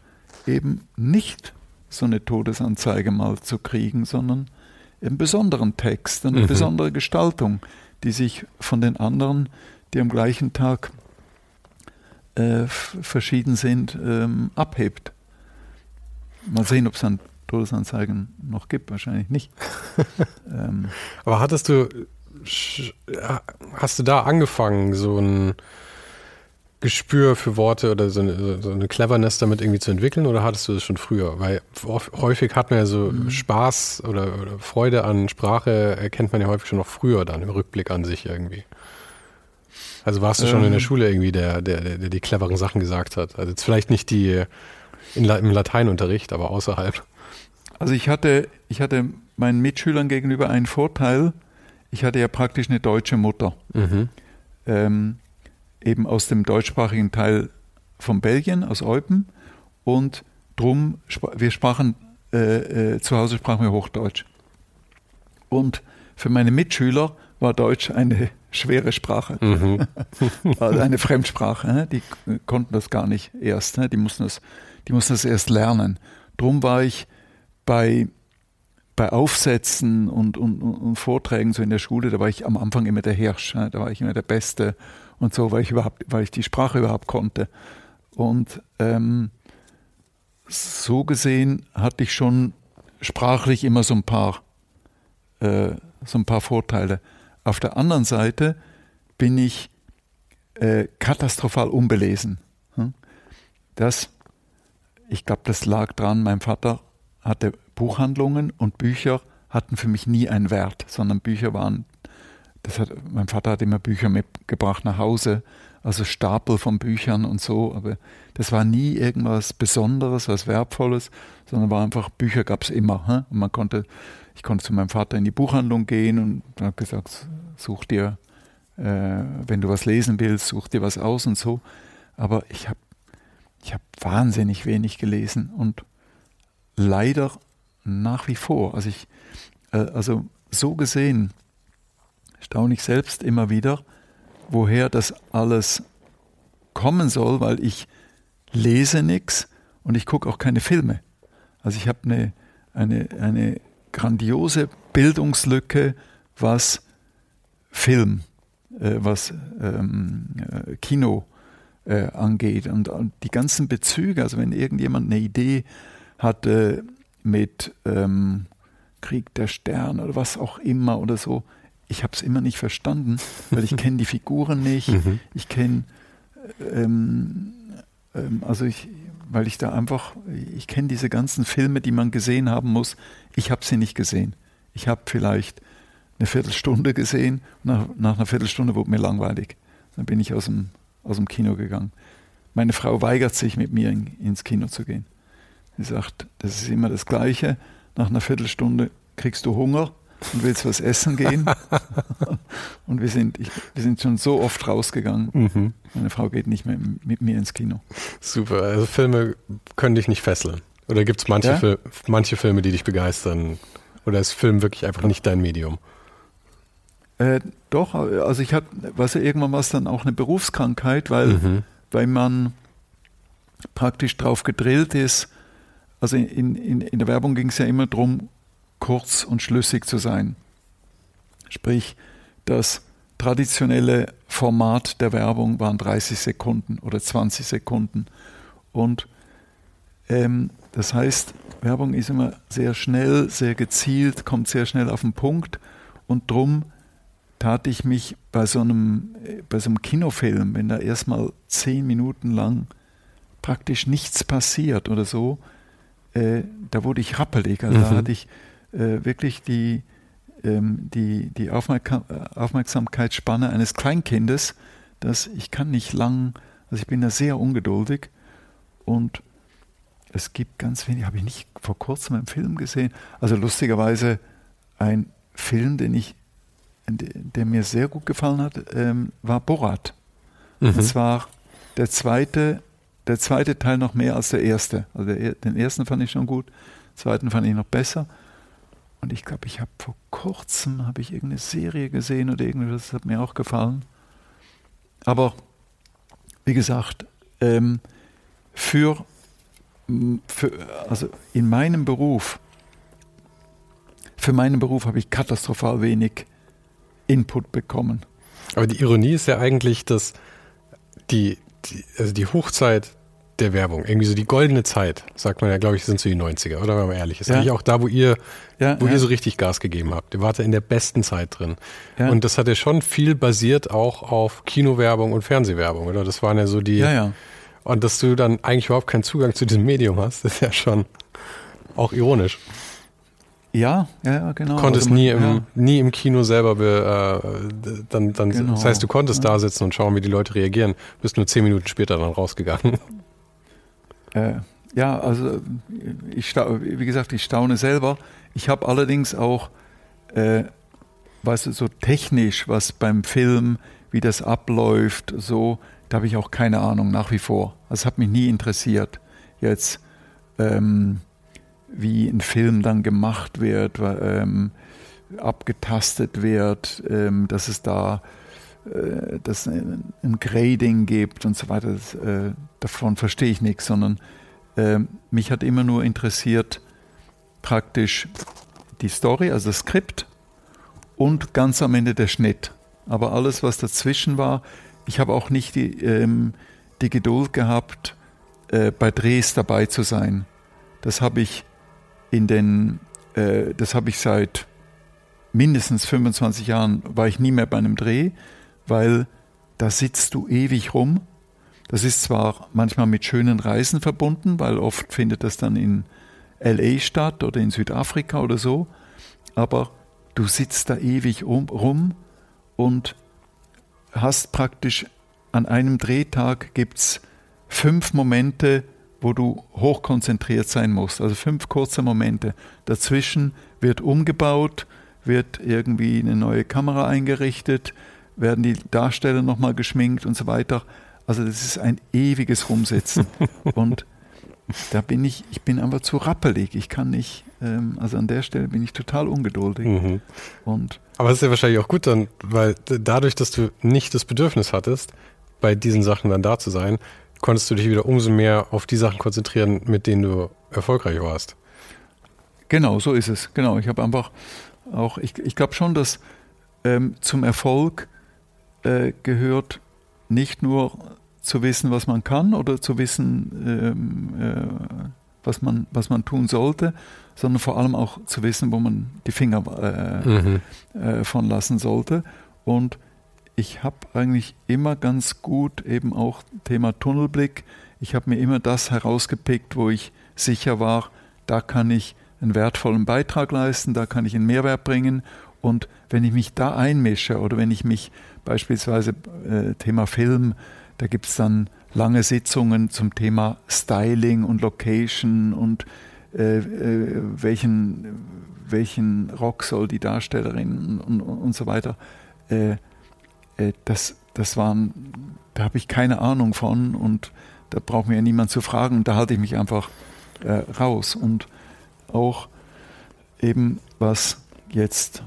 S2: eben nicht so eine Todesanzeige mal zu kriegen, sondern einen besonderen Text, eine mhm. besondere Gestaltung, die sich von den anderen, die am gleichen Tag äh, verschieden sind, ähm, abhebt. Mal sehen, ob es dann Todesanzeigen noch gibt, wahrscheinlich nicht.
S1: ähm. Aber hattest du, hast du da angefangen, so ein Gespür für Worte oder so eine, so eine, Cleverness damit irgendwie zu entwickeln oder hattest du das schon früher? Weil häufig hat man ja so mhm. Spaß oder, oder, Freude an Sprache, erkennt man ja häufig schon noch früher dann im Rückblick an sich irgendwie. Also warst du schon in der ähm. Schule irgendwie der, der, der, der die cleveren Sachen gesagt hat? Also jetzt vielleicht nicht die in, im Lateinunterricht, aber außerhalb.
S2: Also ich hatte, ich hatte meinen Mitschülern gegenüber einen Vorteil. Ich hatte ja praktisch eine deutsche Mutter. Mhm. Ähm, eben aus dem deutschsprachigen Teil von Belgien, aus Eupen. Und drum, wir sprachen, äh, äh, zu Hause sprachen wir Hochdeutsch. Und für meine Mitschüler war Deutsch eine schwere Sprache, mhm. also eine Fremdsprache. Ne? Die konnten das gar nicht erst, ne? die, mussten das, die mussten das erst lernen. Drum war ich bei, bei Aufsätzen und, und, und Vorträgen so in der Schule, da war ich am Anfang immer der Hirsch, ne? da war ich immer der Beste und so, weil ich überhaupt, weil ich die Sprache überhaupt konnte. Und ähm, so gesehen hatte ich schon sprachlich immer so ein paar, äh, so ein paar Vorteile. Auf der anderen Seite bin ich äh, katastrophal unbelesen. Hm? Das, ich glaube, das lag dran, mein Vater hatte Buchhandlungen und Bücher hatten für mich nie einen Wert, sondern Bücher waren das hat, mein Vater hat immer Bücher mitgebracht nach Hause, also Stapel von Büchern und so, aber das war nie irgendwas Besonderes, was Wertvolles, sondern war einfach, Bücher gab es immer. Hä? Und man konnte, ich konnte zu meinem Vater in die Buchhandlung gehen und habe gesagt, such dir, äh, wenn du was lesen willst, such dir was aus und so. Aber ich habe ich hab wahnsinnig wenig gelesen und leider nach wie vor. Also ich, äh, also so gesehen, staune ich selbst immer wieder, woher das alles kommen soll, weil ich lese nichts und ich gucke auch keine Filme. Also ich habe eine, eine, eine grandiose Bildungslücke, was Film, äh, was ähm, äh, Kino äh, angeht. Und, und, die ganzen Bezüge, also wenn irgendjemand eine Idee hatte mit ähm, Krieg der Sterne oder was auch immer oder so, ich habe es immer nicht verstanden, weil ich kenne die Figuren nicht, mhm. ich kenne, ähm, ähm, also ich, weil ich da einfach, ich kenne diese ganzen Filme, die man gesehen haben muss, ich habe sie nicht gesehen. Ich habe vielleicht eine Viertelstunde gesehen, nach, nach einer Viertelstunde wurde mir langweilig. Dann bin ich aus dem, aus dem Kino gegangen. Meine Frau weigert sich, mit mir in, ins Kino zu gehen. Sie sagt, das ist immer das Gleiche. Nach einer Viertelstunde kriegst du Hunger und willst was essen gehen. und wir sind, ich, wir sind schon so oft rausgegangen. Mhm. Meine Frau geht nicht mehr mit mir ins Kino.
S1: Super, also Filme können dich nicht fesseln. Oder gibt es manche, ja? Fil manche Filme, die dich begeistern? Oder ist Film wirklich einfach nicht dein Medium?
S2: Äh, doch, also ich hatte, was ja irgendwann war es dann auch eine Berufskrankheit, weil, mhm. weil man praktisch drauf gedrillt ist. Also in, in, in der Werbung ging es ja immer darum, kurz und schlüssig zu sein. Sprich, das traditionelle Format der Werbung waren 30 Sekunden oder 20 Sekunden. Und ähm, das heißt, Werbung ist immer sehr schnell, sehr gezielt, kommt sehr schnell auf den Punkt. Und drum tat ich mich bei so einem, bei so einem Kinofilm, wenn da erstmal zehn Minuten lang praktisch nichts passiert oder so, äh, da wurde ich rappelig. Also mhm. da hatte ich äh, wirklich die, ähm, die, die Aufmerksam Aufmerksamkeitsspanne eines Kleinkindes, dass ich kann nicht lang, also ich bin da sehr ungeduldig und es gibt ganz wenig, habe ich nicht vor kurzem einen Film gesehen. Also lustigerweise ein Film, den ich, der mir sehr gut gefallen hat, ähm, war Borat. Mhm. Und zwar der zweite, der zweite Teil noch mehr als der erste. Also der, den ersten fand ich schon gut, den zweiten fand ich noch besser. Und ich glaube, ich habe vor kurzem habe ich irgendeine Serie gesehen oder irgendwas, das hat mir auch gefallen. Aber wie gesagt, ähm, für, für, also in meinem Beruf, für meinen Beruf habe ich katastrophal wenig Input bekommen.
S1: Aber die Ironie ist ja eigentlich, dass die, die, also die Hochzeit der Werbung, irgendwie so die goldene Zeit, sagt man ja, glaube ich, sind so die 90er, oder wenn man ehrlich ist. Ja. Eigentlich auch da, wo ihr, ja, wo ja. ihr so richtig Gas gegeben habt. Ihr wart ja in der besten Zeit drin. Und das hat ja schon viel basiert auch auf Kinowerbung und Fernsehwerbung, oder? Das waren ja so die.
S2: Ja, ja.
S1: Und dass du dann eigentlich überhaupt keinen Zugang zu diesem Medium hast, ist ja schon auch ironisch.
S2: Ja, ja, genau.
S1: Du konntest also man, nie, im, ja. nie im Kino selber, be, äh, dann, dann, genau. das heißt, du konntest ja. da sitzen und schauen, wie die Leute reagieren, bist nur zehn Minuten später dann rausgegangen.
S2: Äh, ja, also ich, wie gesagt, ich staune selber. Ich habe allerdings auch, äh, weißt du, so technisch, was beim Film, wie das abläuft, so, da habe ich auch keine Ahnung nach wie vor. Das hat mich nie interessiert. Jetzt, ähm, wie ein Film dann gemacht wird, ähm, abgetastet wird, ähm, dass es da äh, dass ein, ein Grading gibt und so weiter. Das, äh, davon verstehe ich nichts, sondern äh, mich hat immer nur interessiert praktisch die Story, also das Skript und ganz am Ende der Schnitt. Aber alles, was dazwischen war, ich habe auch nicht die, ähm, die Geduld gehabt, äh, bei Drehs dabei zu sein. Das habe ich in den, äh, das habe ich seit mindestens 25 Jahren, war ich nie mehr bei einem Dreh, weil da sitzt du ewig rum. Das ist zwar manchmal mit schönen Reisen verbunden, weil oft findet das dann in LA statt oder in Südafrika oder so, aber du sitzt da ewig um, rum und hast praktisch an einem Drehtag gibt's fünf Momente, wo du hochkonzentriert sein musst. Also fünf kurze Momente. Dazwischen wird umgebaut, wird irgendwie eine neue Kamera eingerichtet, werden die Darsteller nochmal geschminkt und so weiter. Also das ist ein ewiges Rumsitzen. und da bin ich, ich bin einfach zu rappelig. Ich kann nicht, ähm, also an der Stelle bin ich total ungeduldig. Mhm.
S1: Und Aber es ist ja wahrscheinlich auch gut dann, weil dadurch, dass du nicht das Bedürfnis hattest, bei diesen Sachen dann da zu sein, konntest du dich wieder umso mehr auf die Sachen konzentrieren, mit denen du erfolgreich warst.
S2: Genau, so ist es. Genau, ich habe einfach auch, ich, ich glaube schon, dass ähm, zum Erfolg äh, gehört nicht nur zu wissen, was man kann oder zu wissen, ähm, äh, was, man, was man tun sollte, sondern vor allem auch zu wissen, wo man die Finger äh, mhm. Äh, von lassen sollte. Und ich habe eigentlich immer ganz gut eben auch Thema Tunnelblick. Ich habe mir immer das herausgepickt, wo ich sicher war, da kann ich einen wertvollen Beitrag leisten, da kann ich einen Mehrwert bringen. Und wenn ich mich da einmische oder wenn ich mich beispielsweise äh, Thema Film, da gibt es dann lange Sitzungen zum Thema Styling und Location und äh, äh, welchen, welchen Rock soll die Darstellerin und, und, und so weiter. Äh, äh, das, das waren, da habe ich keine Ahnung von und da braucht mir niemand zu fragen. Da halte ich mich einfach äh, raus. Und auch eben was jetzt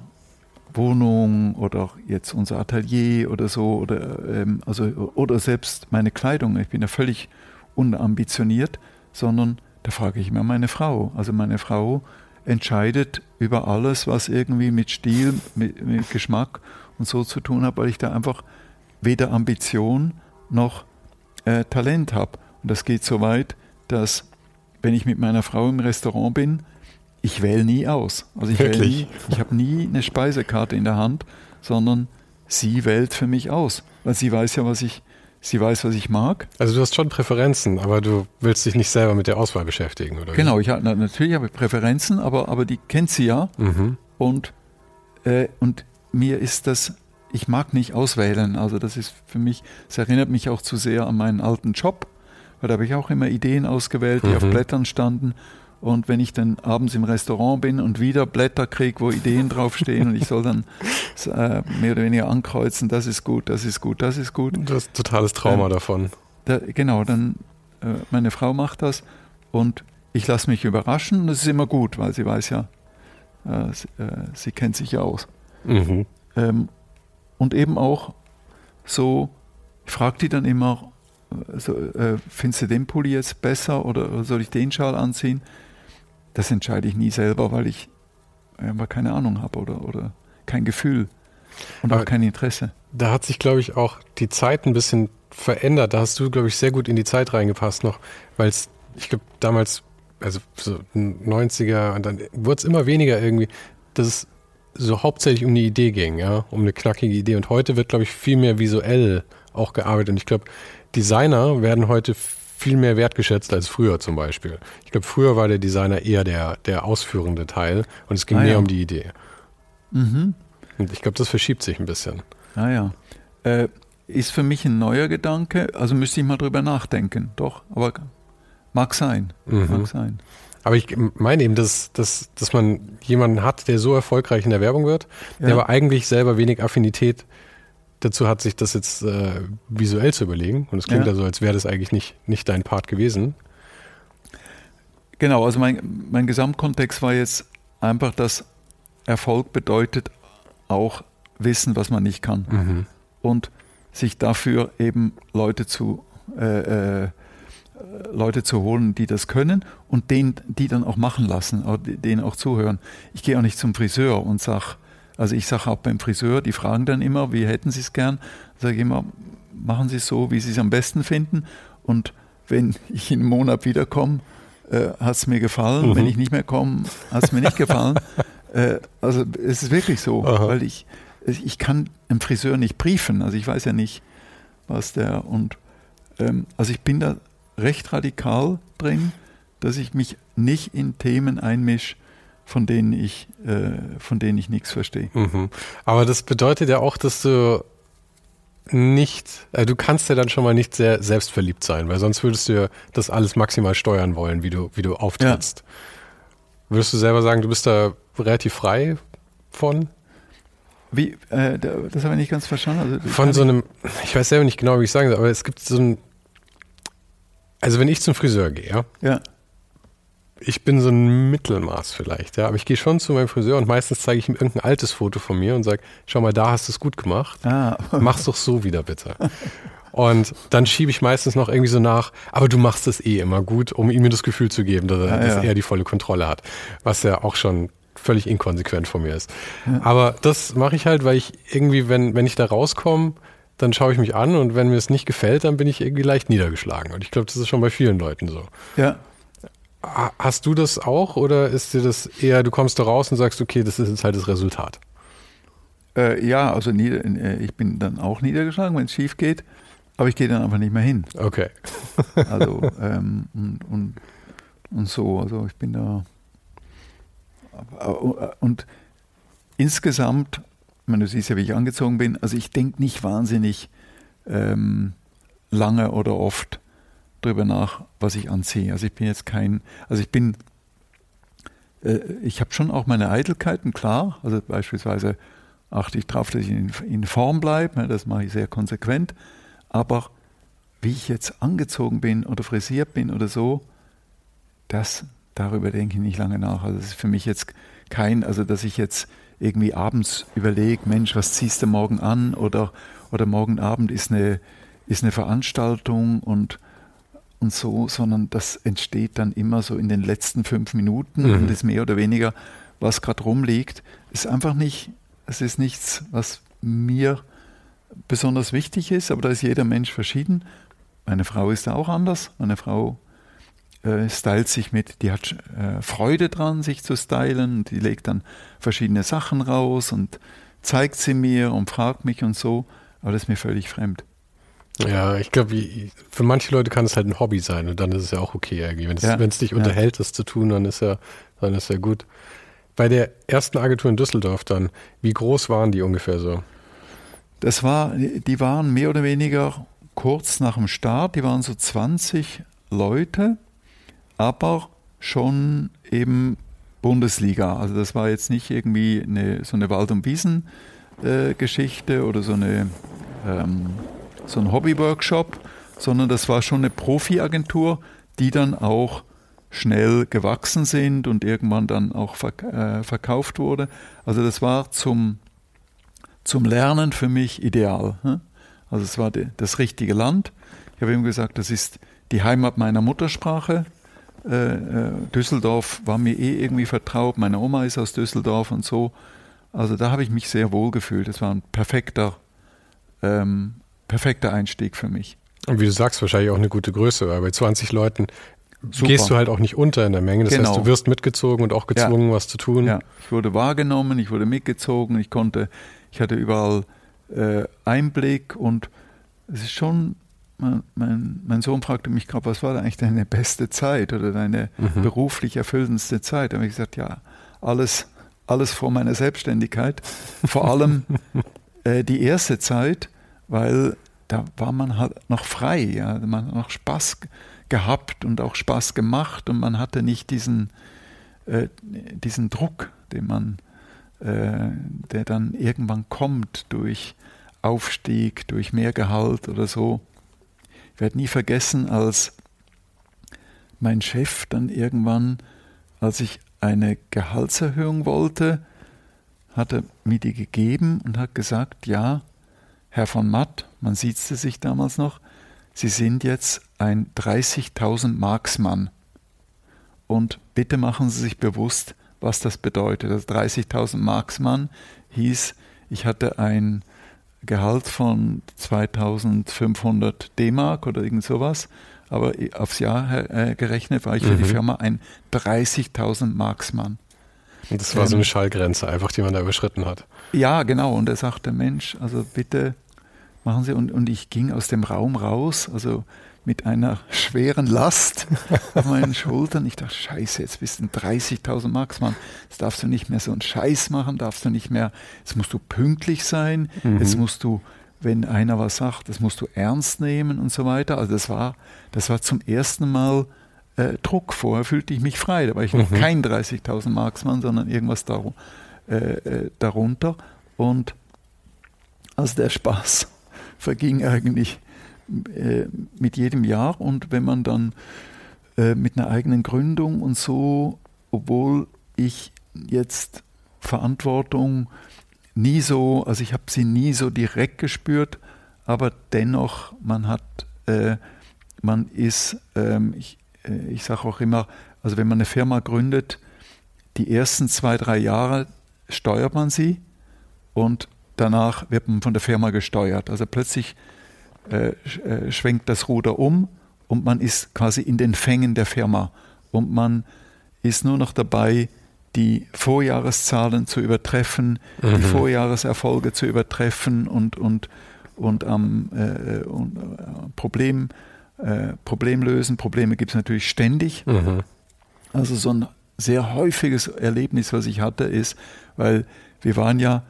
S2: Wohnung oder jetzt unser Atelier oder so oder ähm, also oder selbst meine Kleidung. Ich bin ja völlig unambitioniert, sondern da frage ich immer meine Frau. Also meine Frau entscheidet über alles, was irgendwie mit Stil, mit, mit Geschmack und so zu tun habe, weil ich da einfach weder Ambition noch äh, Talent habe. Und das geht so weit, dass wenn ich mit meiner Frau im Restaurant bin, ich wähle nie aus. Also ich nie, ich habe nie eine Speisekarte in der Hand, sondern sie wählt für mich aus, weil sie weiß ja, was ich, sie weiß, was ich mag.
S1: Also du hast schon Präferenzen, aber du willst dich nicht selber mit der Auswahl beschäftigen, oder?
S2: Genau, ich habe natürlich habe ich Präferenzen, aber aber die kennt sie ja mhm. und äh, und mir ist das, ich mag nicht auswählen. Also das ist für mich, es erinnert mich auch zu sehr an meinen alten Job, weil da habe ich auch immer Ideen ausgewählt, die
S1: Mhm.
S2: auf Blättern standen. Und wenn ich dann abends im Restaurant bin und wieder Blätter kriege, wo Ideen draufstehen und ich soll dann äh, mehr oder weniger ankreuzen, das ist gut, das ist gut, das ist gut.
S1: Du hast totales Trauma
S2: Ähm,
S1: davon.
S2: Da, genau, dann äh, meine Frau macht das und ich lasse mich überraschen. Das ist immer gut, weil sie weiß ja, äh, sie, äh, sie kennt sich ja aus.
S1: Mhm.
S2: Ähm, und eben auch so, ich frage die dann immer, äh, so, äh, findest du den Pulli jetzt besser oder soll ich den Schal anziehen? Das entscheide ich nie selber, weil ich einfach keine Ahnung habe oder, oder kein Gefühl und
S1: Aber-
S2: auch kein Interesse.
S1: Da hat sich, glaube ich, auch die Zeit ein bisschen verändert. Da hast du, glaube ich, sehr gut in die Zeit reingepasst noch, weil es, ich glaube, damals, also so 90er und dann wurde es immer weniger irgendwie, dass es so hauptsächlich um eine Idee ging, ja, um eine knackige Idee. Und heute wird, glaube ich, viel mehr visuell auch gearbeitet. Und ich glaube, Designer werden heute viel mehr wertgeschätzt als früher zum Beispiel. Ich glaube, früher war der Designer eher der, der ausführende Teil und es ging
S2: Ah,
S1: mehr
S2: ja.
S1: um die Idee.
S2: Mhm.
S1: Und ich glaube, das verschiebt sich ein bisschen.
S2: Ah ja. Äh, ist für mich ein neuer Gedanke, also müsste ich mal drüber nachdenken, doch, aber mag sein,
S1: Mhm.
S2: mag sein.
S1: Aber ich meine eben, dass, dass, dass man jemanden hat, der so erfolgreich in der Werbung wird, der
S2: Ja.
S1: aber eigentlich selber wenig Affinität dazu hat, sich das jetzt äh, visuell zu überlegen. Und es klingt
S2: Ja.
S1: ja so, als wäre das eigentlich nicht, nicht dein Part gewesen.
S2: Genau, also mein, mein Gesamtkontext war jetzt einfach, dass Erfolg bedeutet auch wissen, was man nicht kann.
S1: Mhm.
S2: Und sich dafür eben Leute zu, äh, äh, Leute zu holen, die das können und den, die dann auch machen lassen, denen auch zuhören. Ich gehe auch nicht zum Friseur und sage, also ich sage auch beim Friseur, die fragen dann immer, wie hätten sie es gern? Sage ich immer, machen Sie es so, wie Sie es am besten finden. Und wenn ich in einem Monat wiederkomme, äh, hat es mir gefallen.
S1: Mhm.
S2: Wenn ich nicht mehr komme, hat es mir nicht gefallen. äh, also es ist wirklich so,
S1: Aha.
S2: weil ich, ich kann einem Friseur nicht briefen. Also ich weiß ja nicht, was der und ähm, also ich bin da recht radikal drin, dass ich mich nicht in Themen einmische, von denen ich, äh, von denen ich nichts verstehe.
S1: Mhm. Aber das bedeutet ja auch, dass du nicht, äh, du kannst ja dann schon mal nicht sehr selbstverliebt sein, weil sonst würdest du ja das alles maximal steuern wollen, wie du, wie du auftrittst. Würdest du selber sagen, du bist da relativ frei von?
S2: Wie, äh, da- das habe ich nicht ganz verstanden. Also,
S1: Von so einem, ich weiß selber nicht genau, wie ich sagen soll, aber es gibt so ein, also wenn ich zum Friseur gehe, ja,
S2: ja,
S1: ich bin so ein Mittelmaß vielleicht, ja, aber ich gehe schon zu meinem Friseur und meistens zeige ich ihm irgendein altes Foto von mir und sage, schau mal, da hast du es gut gemacht.
S2: ah,
S1: Mach's doch so wieder bitte. Und dann schiebe ich meistens noch irgendwie so nach, aber du machst es eh immer gut, um ihm das Gefühl zu geben, dass er,
S2: Ah,
S1: dass
S2: ja.
S1: er die volle Kontrolle hat. Was ja auch schon völlig inkonsequent von mir ist. Aber das mache ich halt, weil ich irgendwie, wenn, wenn ich da rauskomme, dann schaue ich mich an und wenn mir es nicht gefällt, dann bin ich irgendwie leicht niedergeschlagen. Und ich glaube, das ist schon bei vielen Leuten so.
S2: ja.
S1: Ha- Hast du das auch oder ist dir das eher, du kommst da raus und sagst, okay, das ist jetzt halt das Resultat?
S2: Äh, ja, also äh, ich bin dann auch niedergeschlagen, wenn es schief geht, aber ich gehe dann einfach nicht mehr hin.
S1: Okay.
S2: Also ähm, und, und, und so, also ich bin da und insgesamt, ich meine, du siehst ja, wie ich angezogen bin, also ich denke nicht wahnsinnig ähm, lange oder oft drüber nach, was ich anziehe. Also ich bin jetzt kein, also ich bin, äh, ich habe schon auch meine Eitelkeiten, klar, also beispielsweise achte ich darauf, dass ich in, in Form bleibe, ne, das mache ich sehr konsequent, aber wie ich jetzt angezogen bin oder frisiert bin oder so, das, darüber denke ich nicht lange nach. Also das ist für mich jetzt kein, also dass ich jetzt irgendwie abends überlege, Mensch, was ziehst du morgen an oder, oder morgen Abend ist eine, ist eine Veranstaltung und, und so, sondern das entsteht dann immer so in den letzten fünf Minuten
S1: Mhm.
S2: und ist mehr oder weniger, was gerade rumliegt. Ist einfach nicht, es ist nichts, was mir besonders wichtig ist, aber da ist jeder Mensch verschieden. Meine Frau ist da auch anders. Meine Frau äh, stylt sich mit, die hat äh, Freude dran, sich zu stylen. Die legt dann verschiedene Sachen raus und zeigt sie mir und fragt mich und so. Aber das ist mir völlig fremd.
S1: Ja, ich glaube, für manche Leute kann es halt ein Hobby sein und dann ist es ja auch okay irgendwie. Wenn es,
S2: Ja,
S1: wenn es dich unterhält, das zu tun, dann ist ja, dann ist ja gut. Bei der ersten Agentur in Düsseldorf dann, wie groß waren die ungefähr so?
S2: Das war, die waren mehr oder weniger kurz nach dem Start, die waren so 20 Leute, aber schon eben Bundesliga. Also das war jetzt nicht irgendwie eine, so eine Wald- und Wiesen-Geschichte äh, oder so, eine, ähm, so ein Hobby-Workshop, sondern das war schon eine Profi-Agentur, die dann auch schnell gewachsen sind und irgendwann dann auch verk äh, verkauft wurde. Also das war zum, zum Lernen für mich ideal. Hm? Also es war de, das richtige Land. Ich habe ihm gesagt, das ist die Heimat meiner Muttersprache. Äh, äh, Düsseldorf war mir eh irgendwie vertraut. Meine Oma ist aus Düsseldorf und so. Also da habe ich mich sehr wohl gefühlt. Das war ein perfekter, ähm, perfekter Einstieg für mich.
S1: Und wie du sagst, wahrscheinlich auch eine gute Größe, weil bei 20 Leuten Super. gehst du halt auch nicht unter in der Menge. Das genau. heißt, du wirst mitgezogen und auch gezwungen, ja. was zu tun. Ja,
S2: ich wurde wahrgenommen, ich wurde mitgezogen, ich konnte, ich hatte überall äh, Einblick und es ist schon, mein, mein, mein Sohn fragte mich gerade, was war eigentlich deine beste Zeit oder deine mhm. beruflich erfüllendste Zeit? Da habe ich gesagt, ja, alles, alles vor meiner Selbstständigkeit. Vor allem äh, die erste Zeit, weil da war man halt noch frei, ja, man hat noch Spaß gehabt und auch Spaß gemacht und man hatte nicht diesen, äh, diesen Druck, den man, äh, der dann irgendwann kommt durch Aufstieg, durch mehr Gehalt oder so. Ich werde nie vergessen, als mein Chef dann irgendwann, als ich eine Gehaltserhöhung wollte, hat er mir die gegeben und hat gesagt, ja, Herr von Matt, man sieht es sich damals noch, Sie sind jetzt ein 30.000 Marksmann. Und bitte machen Sie sich bewusst, was das bedeutet. Also 30.000 Marksmann hieß, ich hatte ein Gehalt von 2500 D-Mark oder irgend sowas, aber aufs Jahr äh, gerechnet war ich für mhm. die Firma ein 30.000 Marksmann.
S1: Und das war ähm, so eine Schallgrenze einfach, die man da überschritten hat.
S2: Ja, genau. Und er sagte, Mensch, also bitte machen Sie. Und, und ich ging aus dem Raum raus, also mit einer schweren Last auf meinen Schultern. Ich dachte, scheiße, jetzt bist du ein 30.000 Marksmann. Jetzt darfst du nicht mehr so einen Scheiß machen, darfst du nicht mehr, jetzt musst du pünktlich sein, mhm. jetzt musst du, wenn einer was sagt, das musst du ernst nehmen und so weiter. Also das war, das war zum ersten Mal äh, Druck. Vorher fühlte ich mich frei. Da war ich mhm. noch kein 30.000 Marksmann, sondern irgendwas dar äh, äh, darunter. Und also der Spaß verging eigentlich äh, mit jedem Jahr. Und wenn man dann äh, mit einer eigenen Gründung und so, obwohl ich jetzt Verantwortung nie so, also ich habe sie nie so direkt gespürt, aber dennoch, man hat, äh, man ist, ähm, ich, äh, ich sage auch immer, also wenn man eine Firma gründet, die ersten zwei, drei Jahre steuert man sie und danach wird man von der Firma gesteuert. Also plötzlich äh, äh, schwenkt das Ruder um und man ist quasi in den Fängen der Firma und man ist nur noch dabei, die Vorjahreszahlen zu übertreffen, mhm. die Vorjahreserfolge zu übertreffen und, und, und am äh, und, äh, Problem, äh, Problem lösen. Probleme gibt es natürlich ständig. Mhm. Also so ein sehr häufiges Erlebnis, was ich hatte, ist, weil wir waren ja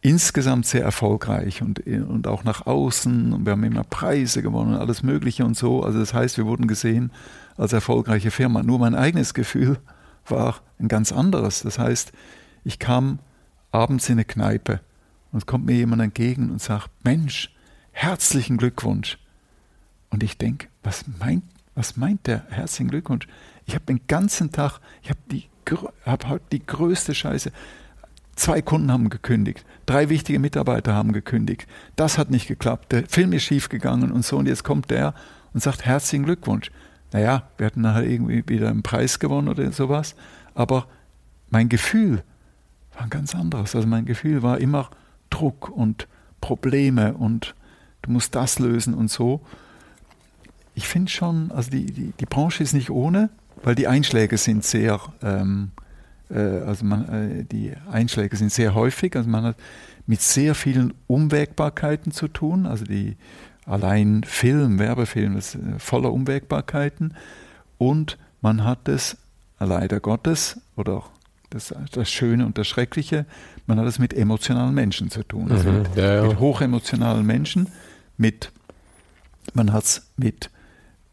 S2: insgesamt sehr erfolgreich und, und auch nach außen. Und wir haben immer Preise gewonnen und alles Mögliche und so. Also das heißt, wir wurden gesehen als erfolgreiche Firma. Nur mein eigenes Gefühl war ein ganz anderes. Das heißt, ich kam abends in eine Kneipe und es kommt mir jemand entgegen und sagt, Mensch, herzlichen Glückwunsch. Und ich denke, was meint, was meint der herzlichen Glückwunsch? Ich habe den ganzen Tag, ich habe die, hab heute die größte Scheiße. Zwei Kunden haben gekündigt, drei wichtige Mitarbeiter haben gekündigt. Das hat nicht geklappt, der Film ist schiefgegangen und so. Und jetzt kommt der und sagt herzlichen Glückwunsch. Naja, wir hatten nachher irgendwie wieder einen Preis gewonnen oder sowas. Aber mein Gefühl war ein ganz anderes. Also mein Gefühl war immer Druck und Probleme und du musst das lösen und so. Ich finde schon, also die, die, die Branche ist nicht ohne, weil die Einschläge sind sehr ähm, äh, also man, äh, die Einschläge sind sehr häufig, also man hat mit sehr vielen Unwägbarkeiten zu tun, also die allein Film, Werbefilm ist äh, voller Unwägbarkeiten und man hat es leider Gottes oder auch das, das Schöne und das Schreckliche, man hat es mit emotionalen Menschen zu tun, also mhm, mit, ja, ja. mit hochemotionalen Menschen, mit man hat es mit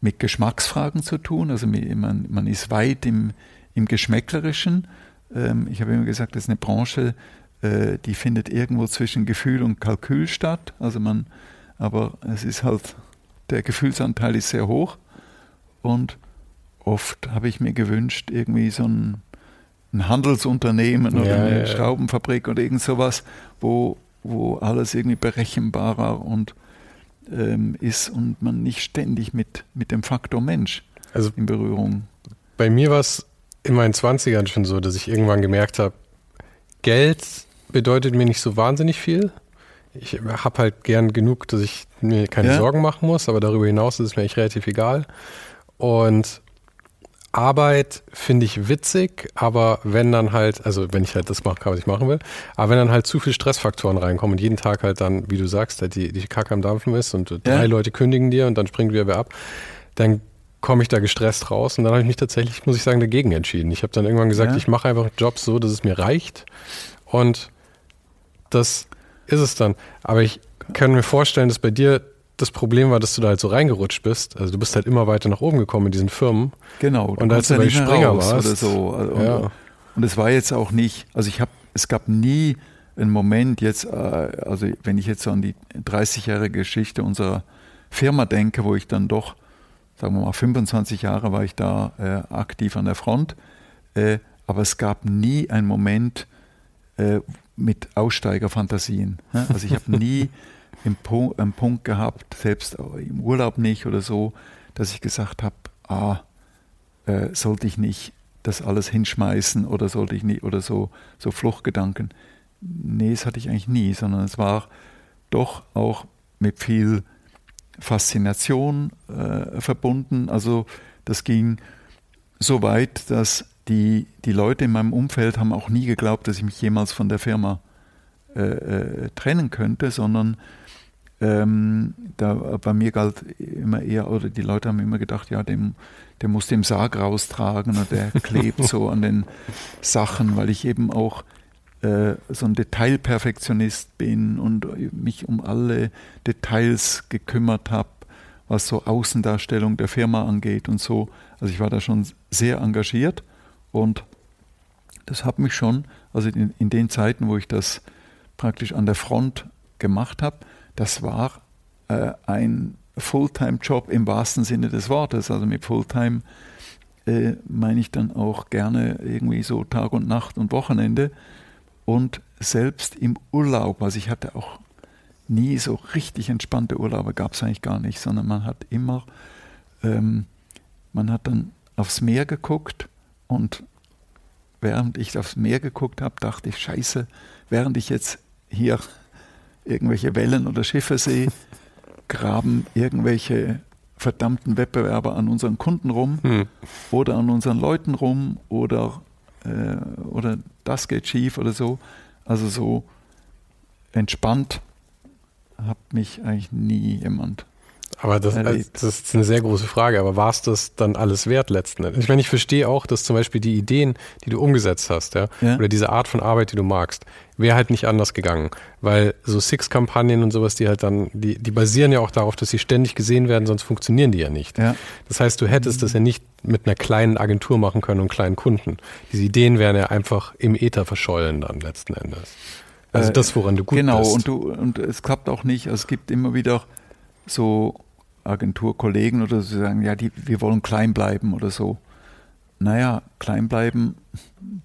S2: mit Geschmacksfragen zu tun. Also man, man ist weit im, im Geschmäcklerischen. Ähm, ich habe immer gesagt, das ist eine Branche, äh, die findet irgendwo zwischen Gefühl und Kalkül statt. Also man, aber es ist halt, der Gefühlsanteil ist sehr hoch. Und oft habe ich mir gewünscht, irgendwie so ein, ein Handelsunternehmen oder ja, eine ja, Schraubenfabrik oder irgend sowas, wo, wo alles irgendwie berechenbarer und ähm, ist und man nicht ständig mit, mit dem Faktor Mensch also in Berührung.
S1: Bei mir war es in meinen 20ern schon so, dass ich irgendwann gemerkt habe, Geld bedeutet mir nicht so wahnsinnig viel. Ich habe halt gern genug, dass ich mir keine ja. Sorgen machen muss, aber darüber hinaus ist es mir eigentlich relativ egal. Und Arbeit finde ich witzig, aber wenn dann halt, also wenn ich halt das mache, was ich machen will, aber wenn dann halt zu viele Stressfaktoren reinkommen und jeden Tag halt dann, wie du sagst, halt die, die Kacke am Dampfen ist und ja. drei Leute kündigen dir und dann springt wieder wer ab, dann komme ich da gestresst raus und dann habe ich mich tatsächlich, muss ich sagen, dagegen entschieden. Ich habe dann irgendwann gesagt, ja. ich mache einfach Jobs so, dass es mir reicht und das ist es dann. Aber ich kann mir vorstellen, dass bei dir das Problem war, dass du da halt so reingerutscht bist. Also du bist halt immer weiter nach oben gekommen in diesen Firmen.
S2: Genau.
S1: Und als du bei Springer warst. Oder
S2: so. Und, ja. und es war jetzt auch nicht, also ich habe, es gab nie einen Moment jetzt, äh, also wenn ich jetzt so an die 30-jährige Geschichte unserer Firma denke, wo ich dann doch, sagen wir mal, 25 Jahre war ich da äh, aktiv an der Front. Äh, aber es gab nie einen Moment äh, mit Aussteigerfantasien. Also ich habe nie einen Punkt gehabt, selbst im Urlaub nicht oder so, dass ich gesagt habe, ah, äh, sollte ich nicht das alles hinschmeißen oder sollte ich nicht oder so, so Fluchtgedanken. Nee, das hatte ich eigentlich nie, sondern es war doch auch mit viel Faszination äh, verbunden. Also das ging so weit, dass die, die Leute in meinem Umfeld haben auch nie geglaubt, dass ich mich jemals von der Firma äh, äh, trennen könnte, sondern ähm, da, bei mir galt immer eher, oder die Leute haben immer gedacht, ja, dem, der muss den Sarg raustragen und der klebt so an den Sachen, weil ich eben auch so ein Detailperfektionist bin und mich um alle Details gekümmert habe, was so Außendarstellung der Firma angeht und so. Also ich war da schon sehr engagiert und das hat mich schon, also in, in den Zeiten, wo ich das praktisch an der Front gemacht habe, das war äh, ein Fulltime-Job im wahrsten Sinne des Wortes. Also mit Fulltime äh, meine ich dann auch gerne irgendwie so Tag und Nacht und Wochenende. Und selbst im Urlaub, also ich hatte auch nie so richtig entspannte Urlaube, gab es eigentlich gar nicht, sondern man hat immer, ähm, man hat dann aufs Meer geguckt und während ich aufs Meer geguckt habe, dachte ich, scheiße, während ich jetzt hier irgendwelche Wellen oder Schiffe sehe, graben irgendwelche verdammten Wettbewerber an unseren Kunden rum hm. oder an unseren Leuten rum oder, äh, oder das geht schief oder so. Also so entspannt hat mich eigentlich nie jemand
S1: aber das, das, ist eine sehr große Frage. Aber war es das dann alles wert letzten Endes? Ich meine, ich verstehe auch, dass zum Beispiel die Ideen, die du umgesetzt hast, ja, ja. oder diese Art von Arbeit, die du magst, wäre halt nicht anders gegangen. Weil so Six-Kampagnen und sowas, die halt dann, die, die basieren ja auch darauf, dass sie ständig gesehen werden, sonst funktionieren die ja nicht. Ja. Das heißt, du hättest das ja nicht mit einer kleinen Agentur machen können und kleinen Kunden. Diese Ideen wären ja einfach im Äther verschollen dann letzten Endes. Also äh, das, woran du gut
S2: genau,
S1: bist.
S2: Genau, und, und es klappt auch nicht. Also es gibt immer wieder so Agenturkollegen oder so sagen, ja, die, wir wollen klein bleiben oder so. Naja, klein bleiben,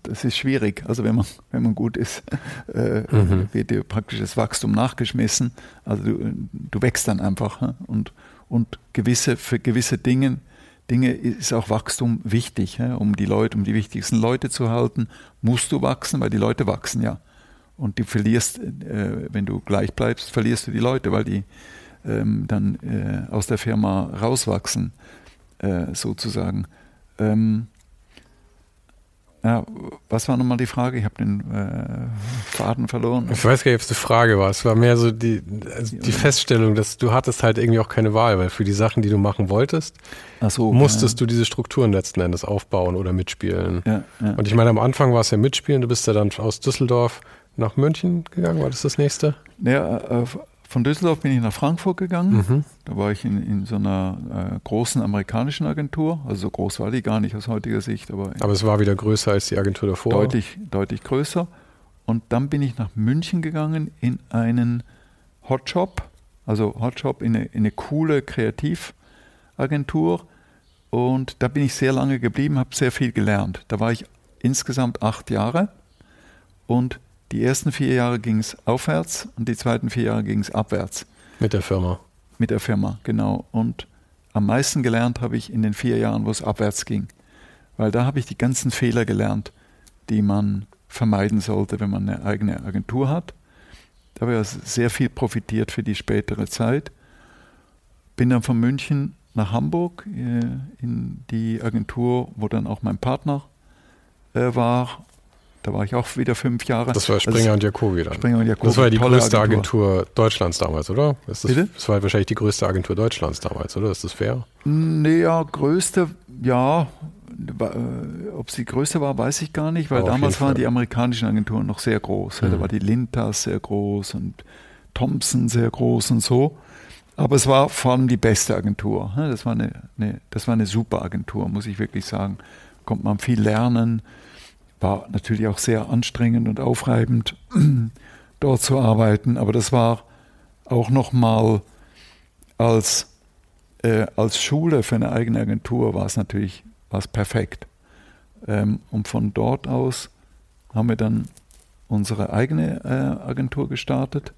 S2: das ist schwierig. Also wenn man, wenn man gut ist, äh, mhm. wird dir praktisch das Wachstum nachgeschmissen. Also du, du wächst dann einfach. Und, und gewisse, für gewisse Dinge, Dinge ist auch Wachstum wichtig. Um die Leute, um die wichtigsten Leute zu halten, musst du wachsen, weil die Leute wachsen ja. Und du verlierst, äh, wenn du gleich bleibst, verlierst du die Leute, weil die, ähm, dann äh, aus der Firma rauswachsen, äh, sozusagen. Ähm, ja, was war nochmal die Frage? Ich habe den äh, Faden verloren.
S1: Ich weiß gar nicht, ob es eine Frage war. Es war mehr so die, also die Feststellung, dass du hattest halt irgendwie auch keine Wahl, weil für die Sachen, die du machen wolltest, so, musstest ja. du diese Strukturen letzten Endes aufbauen oder mitspielen. Ja, ja. Und ich meine, am Anfang war es ja mitspielen. Du bist ja dann aus Düsseldorf nach München gegangen. War das das nächste?
S2: Ja, äh, von Düsseldorf bin ich nach Frankfurt gegangen. Mhm. Da war ich in, in so einer äh, großen amerikanischen Agentur. Also so groß war die gar nicht aus heutiger Sicht. Aber,
S1: aber es war wieder größer als die Agentur davor.
S2: Deutlich, deutlich größer. Und dann bin ich nach München gegangen in einen Hotshop. Also Hotshop in eine, in eine coole Kreativagentur. Und da bin ich sehr lange geblieben, habe sehr viel gelernt. Da war ich insgesamt acht Jahre. Und die ersten vier Jahre ging es aufwärts und die zweiten vier Jahre ging es abwärts.
S1: Mit der Firma.
S2: Mit der Firma, genau. Und am meisten gelernt habe ich in den vier Jahren, wo es abwärts ging. Weil da habe ich die ganzen Fehler gelernt, die man vermeiden sollte, wenn man eine eigene Agentur hat. Da habe ich also sehr viel profitiert für die spätere Zeit. Bin dann von München nach Hamburg äh, in die Agentur, wo dann auch mein Partner äh, war da war ich auch wieder fünf Jahre.
S1: Das war Springer also, und Jacobi dann.
S2: Springer und Jacobi.
S1: Das war ja die größte Agentur. Agentur. Deutschlands damals, oder? Das, Bitte? das war wahrscheinlich die größte Agentur Deutschlands damals, oder? Ist das fair?
S2: Nee, ja, größte, ja. Äh, ob sie größte war, weiß ich gar nicht, weil Aber damals waren die amerikanischen Agenturen noch sehr groß. Mhm. Da war die Lintas sehr groß und Thompson sehr groß und so. Aber es war vor allem die beste Agentur. Das war eine, eine, das war eine super Agentur, muss ich wirklich sagen. Kommt man viel lernen war natürlich auch sehr anstrengend und aufreibend, dort zu arbeiten, aber das war auch nochmal als, äh, als Schule für eine eigene Agentur war es natürlich war's perfekt. Ähm, und von dort aus haben wir dann unsere eigene äh, Agentur gestartet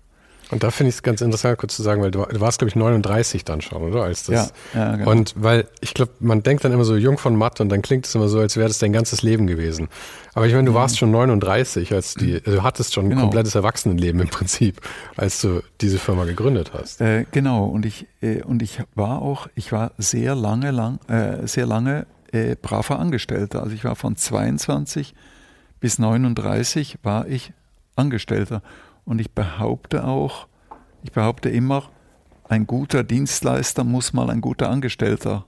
S1: und da finde ich es ganz interessant, kurz zu sagen, weil du, du warst, glaube ich, 39 dann schon, oder? Als das,
S2: ja, ja, genau.
S1: Und weil ich glaube, man denkt dann immer so jung von Matt und dann klingt es immer so, als wäre das dein ganzes Leben gewesen. Aber ich meine, du mhm. warst schon 39, als die, also du hattest schon genau. ein komplettes Erwachsenenleben im Prinzip, als du diese Firma gegründet hast.
S2: Äh, genau. Und ich, äh, und ich war auch, ich war sehr lange, lang, äh, sehr lange äh, braver Angestellter. Also ich war von 22 bis 39 war ich Angestellter. Und ich behaupte auch, ich behaupte immer, ein guter Dienstleister muss mal ein guter Angestellter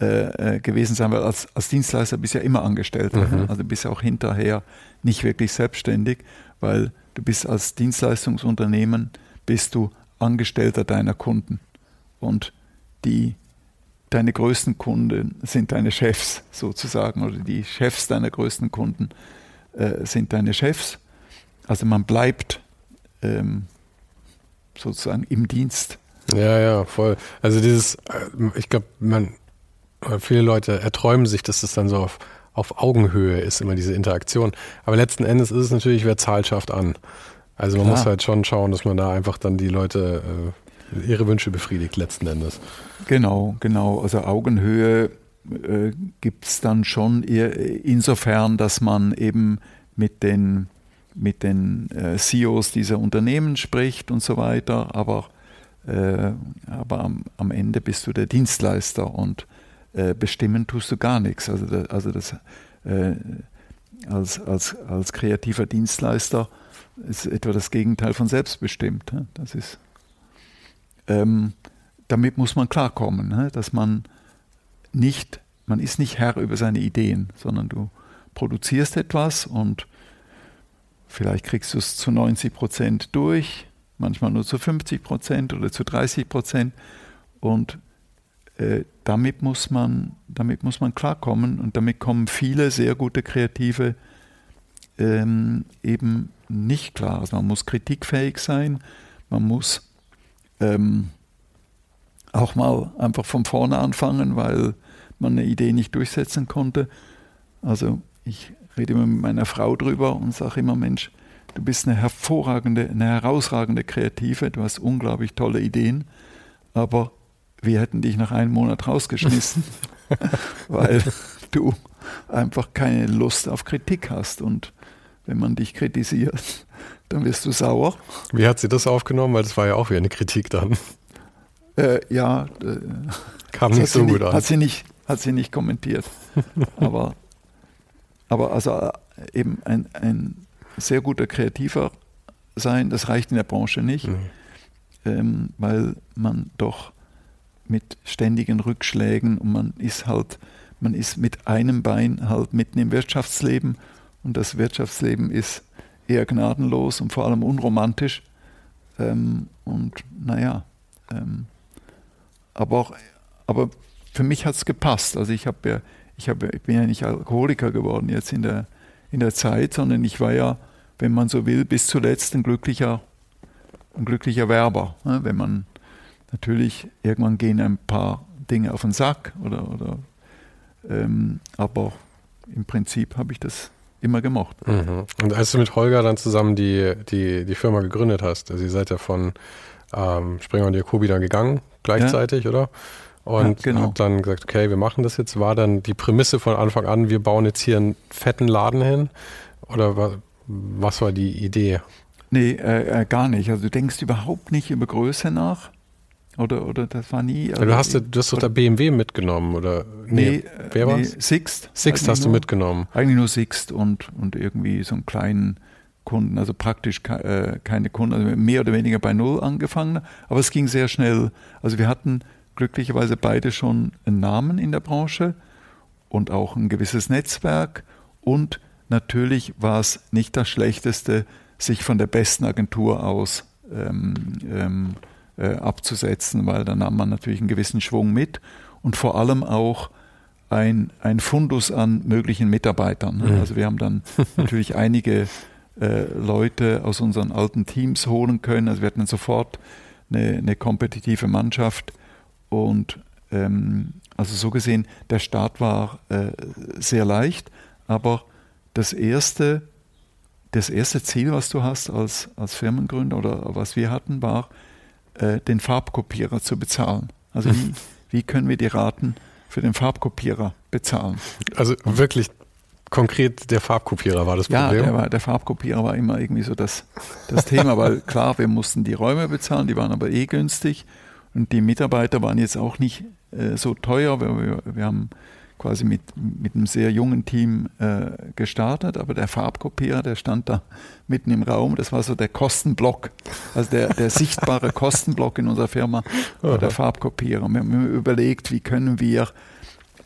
S2: äh, äh, gewesen sein, weil als, als Dienstleister bist du ja immer Angestellter. Mhm. Also bist ja auch hinterher nicht wirklich selbstständig, weil du bist als Dienstleistungsunternehmen, bist du Angestellter deiner Kunden. Und die, deine größten Kunden sind deine Chefs sozusagen, oder die Chefs deiner größten Kunden äh, sind deine Chefs. Also man bleibt ähm, sozusagen im Dienst.
S1: Ja, ja, voll. Also dieses, äh, ich glaube, man, viele Leute erträumen sich, dass das dann so auf, auf Augenhöhe ist, immer diese Interaktion. Aber letzten Endes ist es natürlich, wer Zahl schafft an. Also man Klar. muss halt schon schauen, dass man da einfach dann die Leute äh, ihre Wünsche befriedigt, letzten Endes.
S2: Genau, genau. Also Augenhöhe äh, gibt es dann schon insofern, dass man eben mit den mit den äh, CEOs dieser Unternehmen spricht und so weiter, aber, äh, aber am, am, Ende bist du der Dienstleister und äh, bestimmen tust du gar nichts. Also, da, also das, äh, als, als, als kreativer Dienstleister ist etwa das Gegenteil von selbstbestimmt. Ne? Das ist, ähm, damit muss man klarkommen, ne? dass man nicht, man ist nicht Herr über seine Ideen, sondern du produzierst etwas und Vielleicht kriegst du es zu 90 Prozent durch, manchmal nur zu 50 Prozent oder zu 30 Prozent. Und äh, damit, muss man, damit muss man klarkommen und damit kommen viele sehr gute Kreative ähm, eben nicht klar. Also man muss kritikfähig sein, man muss ähm, auch mal einfach von vorne anfangen, weil man eine Idee nicht durchsetzen konnte. Also ich rede immer mit meiner Frau drüber und sage immer, Mensch, du bist eine hervorragende, eine herausragende Kreative, du hast unglaublich tolle Ideen, aber wir hätten dich nach einem Monat rausgeschmissen, weil du einfach keine Lust auf Kritik hast und wenn man dich kritisiert, dann wirst du sauer.
S1: Wie hat sie das aufgenommen? Weil das war ja auch wie eine Kritik dann.
S2: Äh, ja, äh,
S1: kam nicht so gut
S2: nicht,
S1: an.
S2: Hat sie nicht, hat sie nicht kommentiert. aber aber also äh, eben ein, ein sehr guter Kreativer sein, das reicht in der Branche nicht, mhm. ähm, weil man doch mit ständigen Rückschlägen und man ist halt, man ist mit einem Bein halt mitten im Wirtschaftsleben und das Wirtschaftsleben ist eher gnadenlos und vor allem unromantisch. Ähm, und naja, ähm, aber, auch, aber für mich hat es gepasst. Also ich, hab ja, ich, hab, ich bin ja nicht Alkoholiker geworden jetzt in der, in der Zeit, sondern ich war ja, wenn man so will, bis zuletzt ein glücklicher, ein glücklicher Werber. Ne? Wenn man natürlich, irgendwann gehen ein paar Dinge auf den Sack oder, oder ähm, aber im Prinzip habe ich das immer gemocht.
S1: Mhm. Und als du mit Holger dann zusammen die, die, die Firma gegründet hast, also ihr seid ja von ähm, Springer und Jacobi dann gegangen, gleichzeitig, ja. oder? Und ja, genau. habt dann gesagt, okay, wir machen das jetzt. War dann die Prämisse von Anfang an, wir bauen jetzt hier einen fetten Laden hin? Oder was, was war die Idee?
S2: Nee, äh, äh, gar nicht. Also du denkst überhaupt nicht über Größe nach. Oder, oder das war nie.
S1: Also du hast, du hast doch der BMW mitgenommen, oder?
S2: Nee, nee wer nee, war's? Sixt.
S1: Sixt hast du mitgenommen.
S2: Eigentlich nur Sixt und, und irgendwie so einen kleinen Kunden, also praktisch äh, keine Kunden, also mehr oder weniger bei Null angefangen. Aber es ging sehr schnell. Also wir hatten glücklicherweise beide schon einen Namen in der Branche und auch ein gewisses Netzwerk. Und natürlich war es nicht das Schlechteste, sich von der besten Agentur aus ähm, ähm, äh, abzusetzen, weil da nahm man natürlich einen gewissen Schwung mit und vor allem auch ein, ein Fundus an möglichen Mitarbeitern. Mhm. Also wir haben dann natürlich einige äh, Leute aus unseren alten Teams holen können. Also wir hatten dann sofort eine, eine kompetitive Mannschaft und ähm, also so gesehen, der Start war äh, sehr leicht, aber das erste, das erste Ziel, was du hast als, als Firmengründer oder was wir hatten, war, äh, den Farbkopierer zu bezahlen. Also wie, wie können wir die Raten für den Farbkopierer bezahlen?
S1: Also wirklich konkret der Farbkopierer war das
S2: Problem? Ja, der, der Farbkopierer war immer irgendwie so das, das Thema, weil klar, wir mussten die Räume bezahlen, die waren aber eh günstig und die Mitarbeiter waren jetzt auch nicht äh, so teuer. Wir, wir, wir, haben quasi mit, mit einem sehr jungen Team äh, gestartet, aber der Farbkopierer, der stand da mitten im Raum. Das war so der Kostenblock, also der, der sichtbare Kostenblock in unserer Firma, war der Farbkopierer. Wir haben überlegt, wie können wir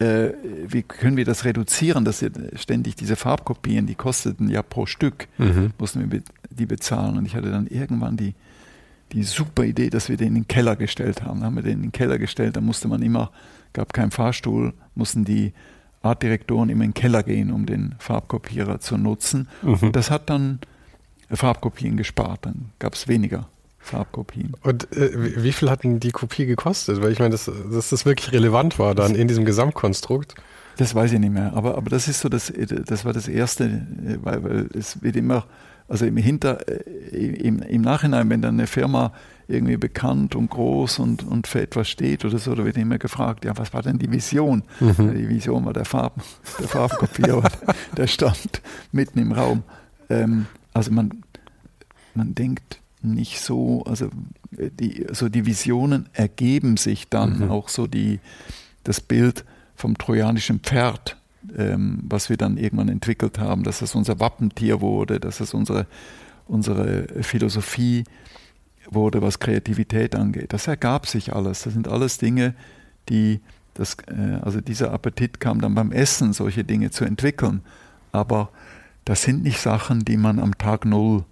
S2: äh, wie können wir das reduzieren, dass wir ständig diese Farbkopien, die kosteten ja pro Stück, mhm. mussten wir die bezahlen. Und ich hatte dann irgendwann die, die super Idee, dass wir den in den Keller gestellt haben. Dann haben wir den in den Keller gestellt, da musste man immer, gab keinen Fahrstuhl, mussten die Artdirektoren immer in den Keller gehen, um den Farbkopierer zu nutzen. Mhm. Und das hat dann Farbkopien gespart, dann gab es weniger Farbkopien.
S1: Und äh, wie viel hat denn die Kopie gekostet? Weil ich meine, dass, dass das wirklich relevant war dann in diesem Gesamtkonstrukt.
S2: Das weiß ich nicht mehr, aber, aber das ist so, das, das war das Erste, weil, weil es wird immer, also im, Hinter, äh, im, im Nachhinein, wenn dann eine Firma irgendwie bekannt und groß und, und für etwas steht oder so, da wird immer gefragt, ja, was war denn die Vision? Mhm. Die Vision war der, Farb, der Farbkopierer, der stand mitten im Raum. Ähm, also man, man denkt, nicht so, also äh, die, so die Visionen ergeben sich dann, mhm. auch so die, das Bild vom trojanischen Pferd, ähm, was wir dann irgendwann entwickelt haben, dass das unser Wappentier wurde, dass das unsere, unsere Philosophie wurde, was Kreativität angeht. Das ergab sich alles. Das sind alles Dinge, die, das, äh, also dieser Appetit kam dann beim Essen, solche Dinge zu entwickeln. Aber das sind nicht Sachen, die man am Tag Null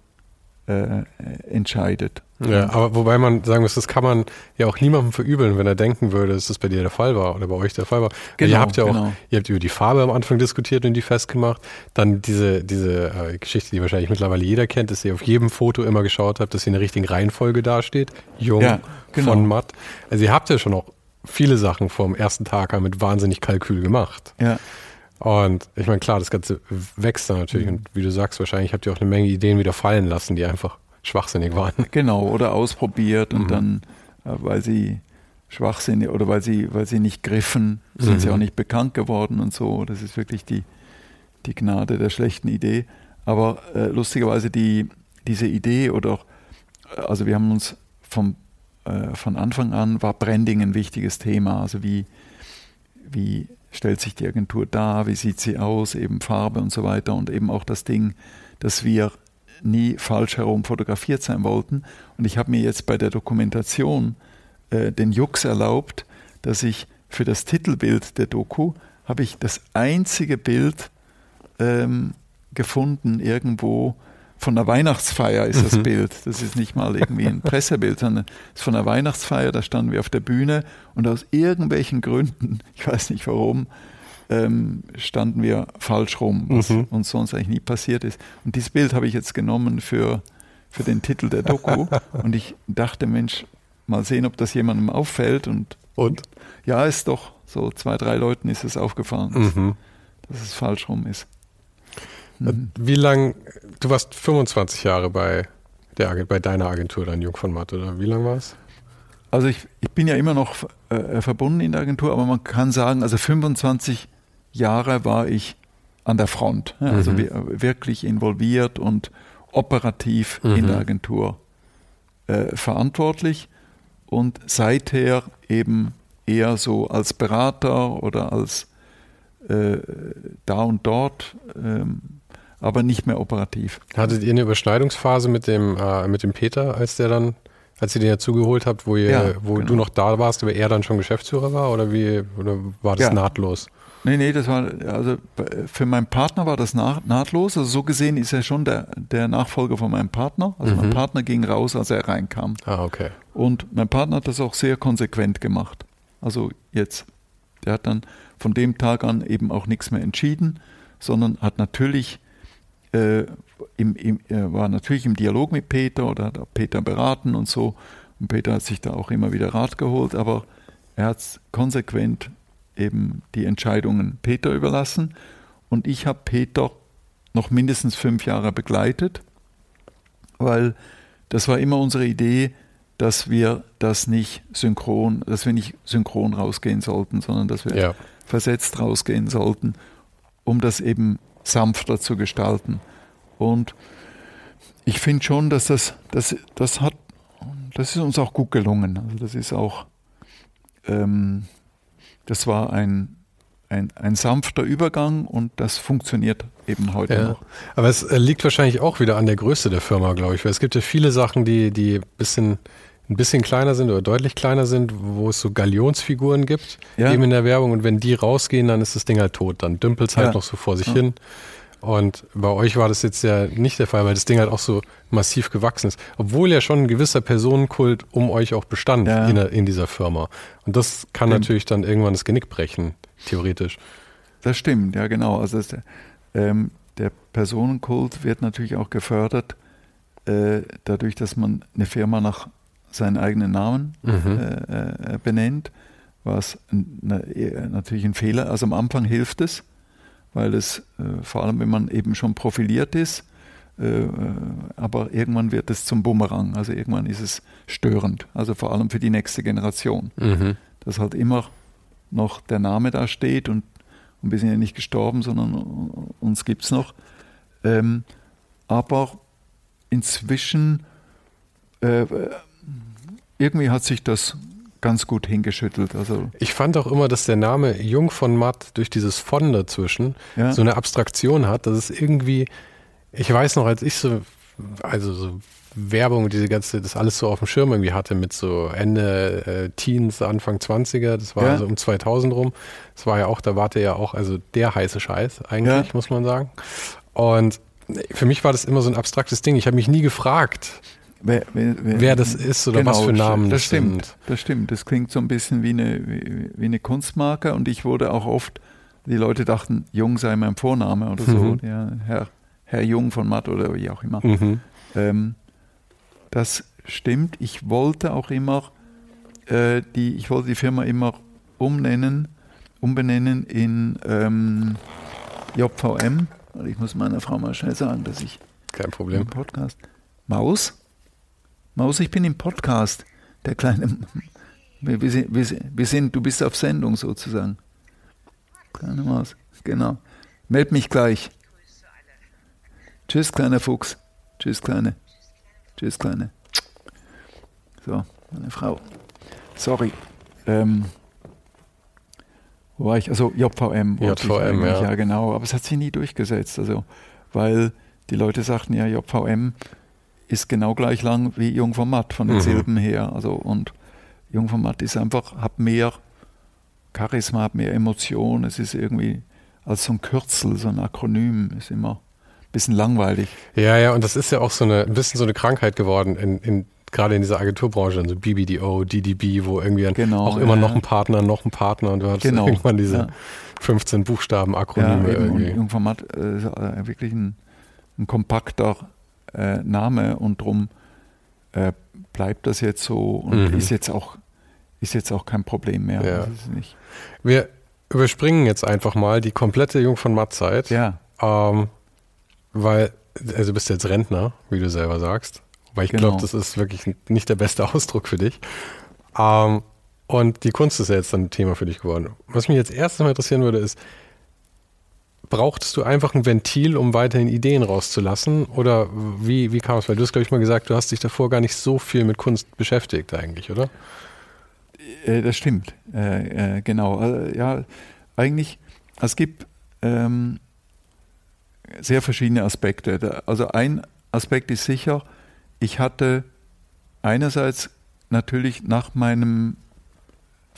S2: äh, entscheidet.
S1: Ja, aber wobei man sagen muss, das kann man ja auch niemandem verübeln, wenn er denken würde, dass das bei dir der Fall war oder bei euch der Fall war. Genau, ihr habt ja auch, genau. ihr habt über die Farbe am Anfang diskutiert und die festgemacht. Dann diese, diese äh, Geschichte, die wahrscheinlich mittlerweile jeder kennt, dass ihr auf jedem Foto immer geschaut habt, dass sie in der richtigen Reihenfolge dasteht. Jung ja, genau. von matt. Also ihr habt ja schon auch viele Sachen vom ersten Tag an mit wahnsinnig Kalkül gemacht.
S2: Ja.
S1: Und ich meine, klar, das Ganze wächst dann natürlich. Mhm. Und wie du sagst, wahrscheinlich habt ihr auch eine Menge Ideen wieder fallen lassen, die einfach schwachsinnig waren.
S2: Genau, oder ausprobiert mhm. und dann, äh, weil sie schwachsinnig oder weil sie, weil sie nicht griffen, sind mhm. sie auch nicht bekannt geworden und so. Das ist wirklich die, die Gnade der schlechten Idee. Aber äh, lustigerweise die, diese Idee oder äh, also wir haben uns vom, äh, von Anfang an war Branding ein wichtiges Thema. Also wie, wie stellt sich die Agentur dar, wie sieht sie aus, eben Farbe und so weiter und eben auch das Ding, dass wir nie falsch herum fotografiert sein wollten. Und ich habe mir jetzt bei der Dokumentation äh, den Jux erlaubt, dass ich für das Titelbild der Doku habe ich das einzige Bild ähm, gefunden irgendwo von der Weihnachtsfeier ist das mhm. Bild. Das ist nicht mal irgendwie ein Pressebild, sondern es ist von der Weihnachtsfeier. Da standen wir auf der Bühne und aus irgendwelchen Gründen, ich weiß nicht warum, ähm, standen wir falsch rum, was mhm. uns sonst eigentlich nie passiert ist. Und dieses Bild habe ich jetzt genommen für, für den Titel der Doku. und ich dachte, Mensch, mal sehen, ob das jemandem auffällt. Und,
S1: und?
S2: Ja, ist doch so zwei, drei Leuten ist es aufgefallen, mhm. dass es falsch rum ist.
S1: Mhm. Wie lang, du warst 25 Jahre bei, der, bei deiner Agentur, dann Jung von Matt, oder wie lang war es?
S2: Also ich, ich bin ja immer noch äh, verbunden in der Agentur, aber man kann sagen, also 25 Jahre war ich an der Front, ja, also mhm. wirklich involviert und operativ mhm. in der Agentur äh, verantwortlich und seither eben eher so als Berater oder als äh, da und dort, ähm, aber nicht mehr operativ.
S1: Hattet ihr eine Überschneidungsphase mit dem, äh, mit dem Peter, als der dann, als ihr den dazugeholt habt, wo, ihr, ja, wo genau. du noch da warst, aber er dann schon Geschäftsführer war oder wie oder war das ja. nahtlos?
S2: Nee, nee, das war, also für meinen Partner war das nahtlos. Also so gesehen ist er schon der, der Nachfolger von meinem Partner. Also mhm. mein Partner ging raus, als er reinkam.
S1: Ah, okay.
S2: Und mein Partner hat das auch sehr konsequent gemacht. Also jetzt, der hat dann von dem Tag an eben auch nichts mehr entschieden, sondern hat natürlich äh, im, im, war natürlich im Dialog mit Peter oder hat Peter beraten und so. Und Peter hat sich da auch immer wieder Rat geholt, aber er hat es konsequent eben die Entscheidungen Peter überlassen. Und ich habe Peter noch mindestens fünf Jahre begleitet, weil das war immer unsere Idee, dass wir das nicht synchron, dass wir nicht synchron rausgehen sollten, sondern dass wir ja. versetzt rausgehen sollten, um das eben sanfter zu gestalten. Und ich finde schon, dass das, das, das hat, das ist uns auch gut gelungen. Also das ist auch, ähm, das war ein, ein, ein, sanfter Übergang und das funktioniert eben heute ja. noch.
S1: Aber es äh, liegt wahrscheinlich auch wieder an der Größe der Firma, glaube ich, weil es gibt ja viele Sachen, die, die bisschen, ein bisschen kleiner sind oder deutlich kleiner sind, wo es so Galionsfiguren gibt, ja. eben in der Werbung und wenn die rausgehen, dann ist das Ding halt tot, dann dümpelt es halt ja. noch so vor sich hin. Und bei euch war das jetzt ja nicht der Fall, weil das Ding halt auch so massiv gewachsen ist. Obwohl ja schon ein gewisser Personenkult um euch auch bestand ja. in, in, dieser Firma. Und das kann stimmt. natürlich dann irgendwann das Genick brechen, theoretisch.
S2: Das stimmt, ja genau. Also das, ähm, der Personenkult wird natürlich auch gefördert, äh, dadurch, dass man eine Firma nach seinen eigenen Namen mhm. äh, äh, benennt, was eine, natürlich ein Fehler. Also am Anfang hilft es weil es äh, vor allem, wenn man eben schon profiliert ist, äh, aber irgendwann wird es zum Bumerang, also irgendwann ist es störend, also vor allem für die nächste Generation, mhm. dass halt immer noch der Name da steht und, und wir sind ja nicht gestorben, sondern uns gibt es noch. Ähm, aber inzwischen äh, irgendwie hat sich das ganz gut hingeschüttelt. Also
S1: ich fand auch immer, dass der Name Jung von Matt durch dieses von dazwischen ja. so eine Abstraktion hat, dass es irgendwie, ich weiß noch, als ich so, also so Werbung, diese ganze, das alles so auf dem Schirm irgendwie hatte mit so Ende äh, Teens, Anfang 20er, das war ja. also um 2000 rum. Das war ja auch, da warte ja auch, also der heiße Scheiß eigentlich, ja. muss man sagen. Und für mich war das immer so ein abstraktes Ding. Ich habe mich nie gefragt, wer, wer, wer, das ist oder genau, was für Namen
S2: das, das stimmt. Sind. Das stimmt. Das klingt so ein bisschen wie eine, wie, wie, eine Kunstmarke und ich wurde auch oft, die Leute dachten, Jung sei mein Vorname oder so. Mhm. Ja, Herr, Herr Jung von Matt oder wie auch immer. Mhm. Ähm, das stimmt. Ich wollte auch immer äh, die, ich wollte die Firma immer umnennen, umbenennen in ähm, JVM. Ich muss meiner Frau mal schnell sagen, dass ich
S1: kein Problem
S2: Podcast Maus Maus, ich bin im Podcast. Der kleine. Wir, wir, sind, wir, sind, du bist auf Sendung sozusagen. Kleine Maus, genau. Meld mich gleich. Tschüss, kleiner Fuchs. Tschüss, Kleine. Tschüss, Kleine. So, meine Frau. Sorry. Ähm, wo war ich? Also JVM.
S1: JVM, ja.
S2: Ja, genau. Aber es hat sich nie durchgesetzt. Also, weil die Leute sagten ja, JVM ist genau gleich lang wie Jungformat von den mhm. Silben her. Also und Jungformat ist einfach, hat mehr Charisma, hat mehr Emotion. Es ist irgendwie als so ein Kürzel, so ein Akronym ist immer bisschen langweilig.
S1: Ja, ja, und das ist ja auch so eine, ein bisschen so eine Krankheit geworden in, in gerade in dieser Agenturbranche, also BBDO, DDB, wo irgendwie genau, auch immer ja, noch ein Partner, noch ein Partner und du hast genau, irgendwann diese ja. 15 Buchstaben Akronyme ja, irgendwie. Und
S2: Jungformat äh, ist äh, wirklich ein, ein kompakter äh, Name und drum äh, bleibt das jetzt so und mhm. ist jetzt auch ist jetzt auch kein Problem mehr.
S1: Ja. Wir überspringen jetzt einfach mal die komplette Jung von Matt-Zeit.
S2: Ja.
S1: Ähm, weil, also du bist jetzt Rentner, wie du selber sagst. Weil ich genau. glaube, das ist wirklich nicht der beste Ausdruck für dich. Ähm, und die Kunst ist ja jetzt dann ein Thema für dich geworden. Was mich jetzt erst mal interessieren würde, ist, brauchtest du einfach ein Ventil, um weiterhin Ideen rauszulassen? Oder wie, wie kam es? Weil du hast, glaube ich, mal gesagt, du hast dich davor gar nicht so viel mit Kunst beschäftigt eigentlich, oder?
S2: Äh, das stimmt, äh, äh, genau. Also, ja, eigentlich, es gibt ähm, sehr verschiedene Aspekte. Also ein Aspekt ist sicher, ich hatte einerseits natürlich nach meinem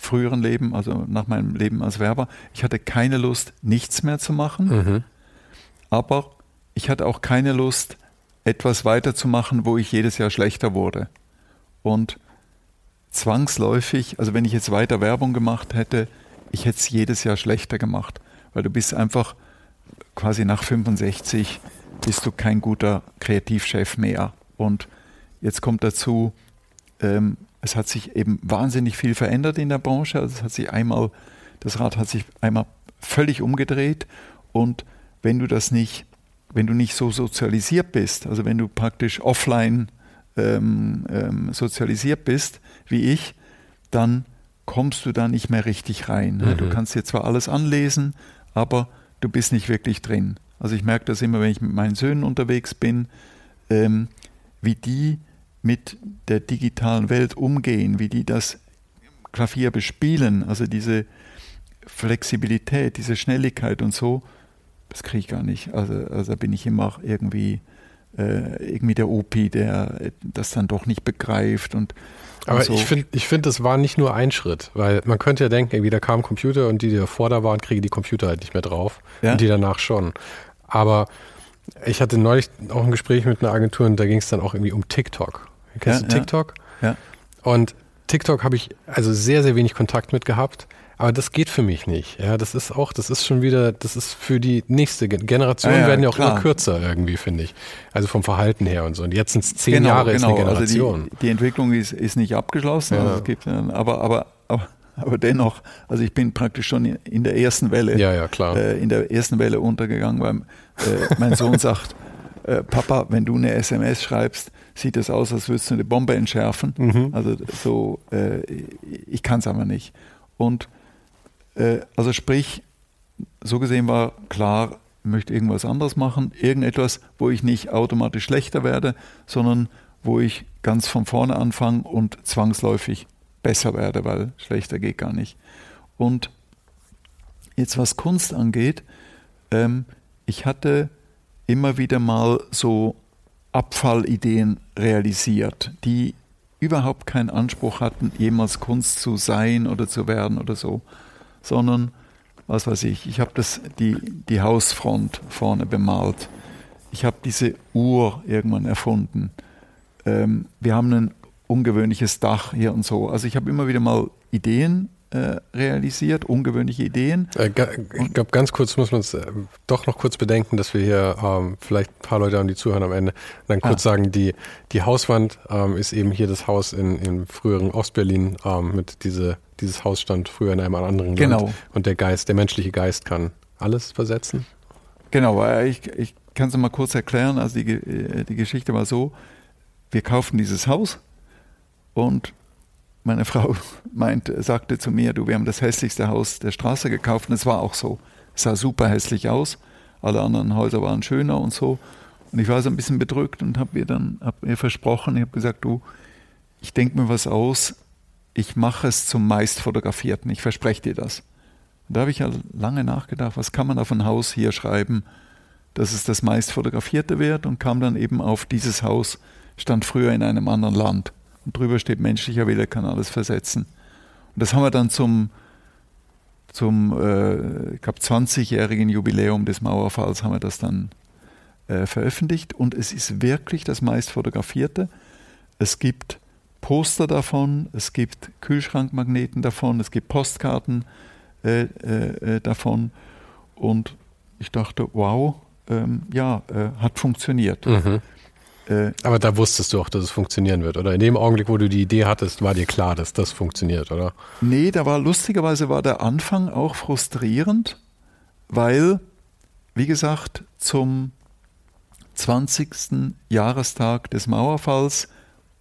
S2: früheren Leben, also nach meinem Leben als Werber, ich hatte keine Lust, nichts mehr zu machen, mhm. aber ich hatte auch keine Lust, etwas weiterzumachen, wo ich jedes Jahr schlechter wurde. Und zwangsläufig, also wenn ich jetzt weiter Werbung gemacht hätte, ich hätte es jedes Jahr schlechter gemacht, weil du bist einfach quasi nach 65 bist du kein guter Kreativchef mehr. Und jetzt kommt dazu, ähm, es hat sich eben wahnsinnig viel verändert in der Branche. Also es hat sich einmal, das Rad hat sich einmal völlig umgedreht und wenn du das nicht, wenn du nicht so sozialisiert bist, also wenn du praktisch offline ähm, ähm, sozialisiert bist, wie ich, dann kommst du da nicht mehr richtig rein. Mhm. Du kannst dir zwar alles anlesen, aber du bist nicht wirklich drin. Also ich merke das immer, wenn ich mit meinen Söhnen unterwegs bin, ähm, wie die mit der digitalen Welt umgehen, wie die das Klavier bespielen, also diese Flexibilität, diese Schnelligkeit und so, das kriege ich gar nicht. Also, also da bin ich immer irgendwie, äh, irgendwie der OP, der das dann doch nicht begreift und
S1: aber so. ich finde, ich finde, das war nicht nur ein Schritt, weil man könnte ja denken, irgendwie da kam ein Computer und die, die davor da waren, kriegen die Computer halt nicht mehr drauf ja? und die danach schon. Aber ich hatte neulich auch ein Gespräch mit einer Agentur und da ging es dann auch irgendwie um TikTok. Kennst ja, du TikTok?
S2: Ja.
S1: Und TikTok habe ich also sehr, sehr wenig Kontakt mit gehabt. Aber das geht für mich nicht. Ja, das ist auch, das ist schon wieder, das ist für die nächste Generation ja, ja, werden ja auch klar. immer kürzer irgendwie, finde ich. Also vom Verhalten her und so. Und jetzt sind es zehn genau, Jahre genau. ist eine Generation.
S2: Also die, die, Entwicklung ist, ist nicht abgeschlossen. Ja. Also gibt, aber, aber, aber, aber dennoch, also ich bin praktisch schon in der ersten Welle,
S1: ja, ja, klar.
S2: Äh, in der ersten Welle untergegangen, weil äh, mein Sohn sagt, äh, Papa, wenn du eine SMS schreibst, sieht es aus, als würdest du eine Bombe entschärfen. Mhm. Also so, äh, ich kann es aber nicht. Und äh, also sprich, so gesehen war klar, ich möchte irgendwas anderes machen, irgendetwas, wo ich nicht automatisch schlechter werde, sondern wo ich ganz von vorne anfange und zwangsläufig besser werde, weil schlechter geht gar nicht. Und jetzt was Kunst angeht, ähm, ich hatte immer wieder mal so Abfallideen realisiert, die überhaupt keinen Anspruch hatten, jemals Kunst zu sein oder zu werden oder so sondern was weiß ich, ich habe die, die Hausfront vorne bemalt. Ich habe diese Uhr irgendwann erfunden. Ähm, wir haben ein ungewöhnliches Dach hier und so. Also ich habe immer wieder mal Ideen äh, realisiert, ungewöhnliche Ideen.
S1: Äh, ich glaube, ganz kurz muss man es äh, doch noch kurz bedenken, dass wir hier ähm, vielleicht ein paar Leute haben, die zuhören am Ende, dann kurz ah. sagen, die, die Hauswand ähm, ist eben hier das Haus in, in früheren Ostberlin ähm, mit diese, dieses Haus stand früher in einem anderen
S2: genau. Land.
S1: Und der Geist, der menschliche Geist kann alles versetzen.
S2: Genau, ich, ich kann es mal kurz erklären. Also die, die Geschichte war so, wir kauften dieses Haus und meine Frau meinte, sagte zu mir, du, wir haben das hässlichste Haus der Straße gekauft und es war auch so. Es sah super hässlich aus. Alle anderen Häuser waren schöner und so. Und ich war so ein bisschen bedrückt und habe ihr dann hab ihr versprochen, ich habe gesagt, du, ich denke mir was aus, ich mache es zum meistfotografierten, ich verspreche dir das. Da habe ich ja lange nachgedacht, was kann man auf ein Haus hier schreiben, dass es das meistfotografierte wird und kam dann eben auf dieses Haus, stand früher in einem anderen Land und drüber steht menschlicher Wille kann alles versetzen. Und das haben wir dann zum, zum äh, ich glaube, 20-jährigen Jubiläum des Mauerfalls haben wir das dann äh, veröffentlicht und es ist wirklich das meist fotografierte. Es gibt Poster davon, es gibt Kühlschrankmagneten davon, es gibt Postkarten äh, äh, äh davon und ich dachte, wow, ähm, ja, äh, hat funktioniert.
S1: Mhm. Äh, Aber da wusstest du auch, dass es funktionieren wird, oder? In dem Augenblick, wo du die Idee hattest, war dir klar, dass das funktioniert, oder?
S2: Nee, da war lustigerweise war der Anfang auch frustrierend, weil, wie gesagt, zum 20. Jahrestag des Mauerfalls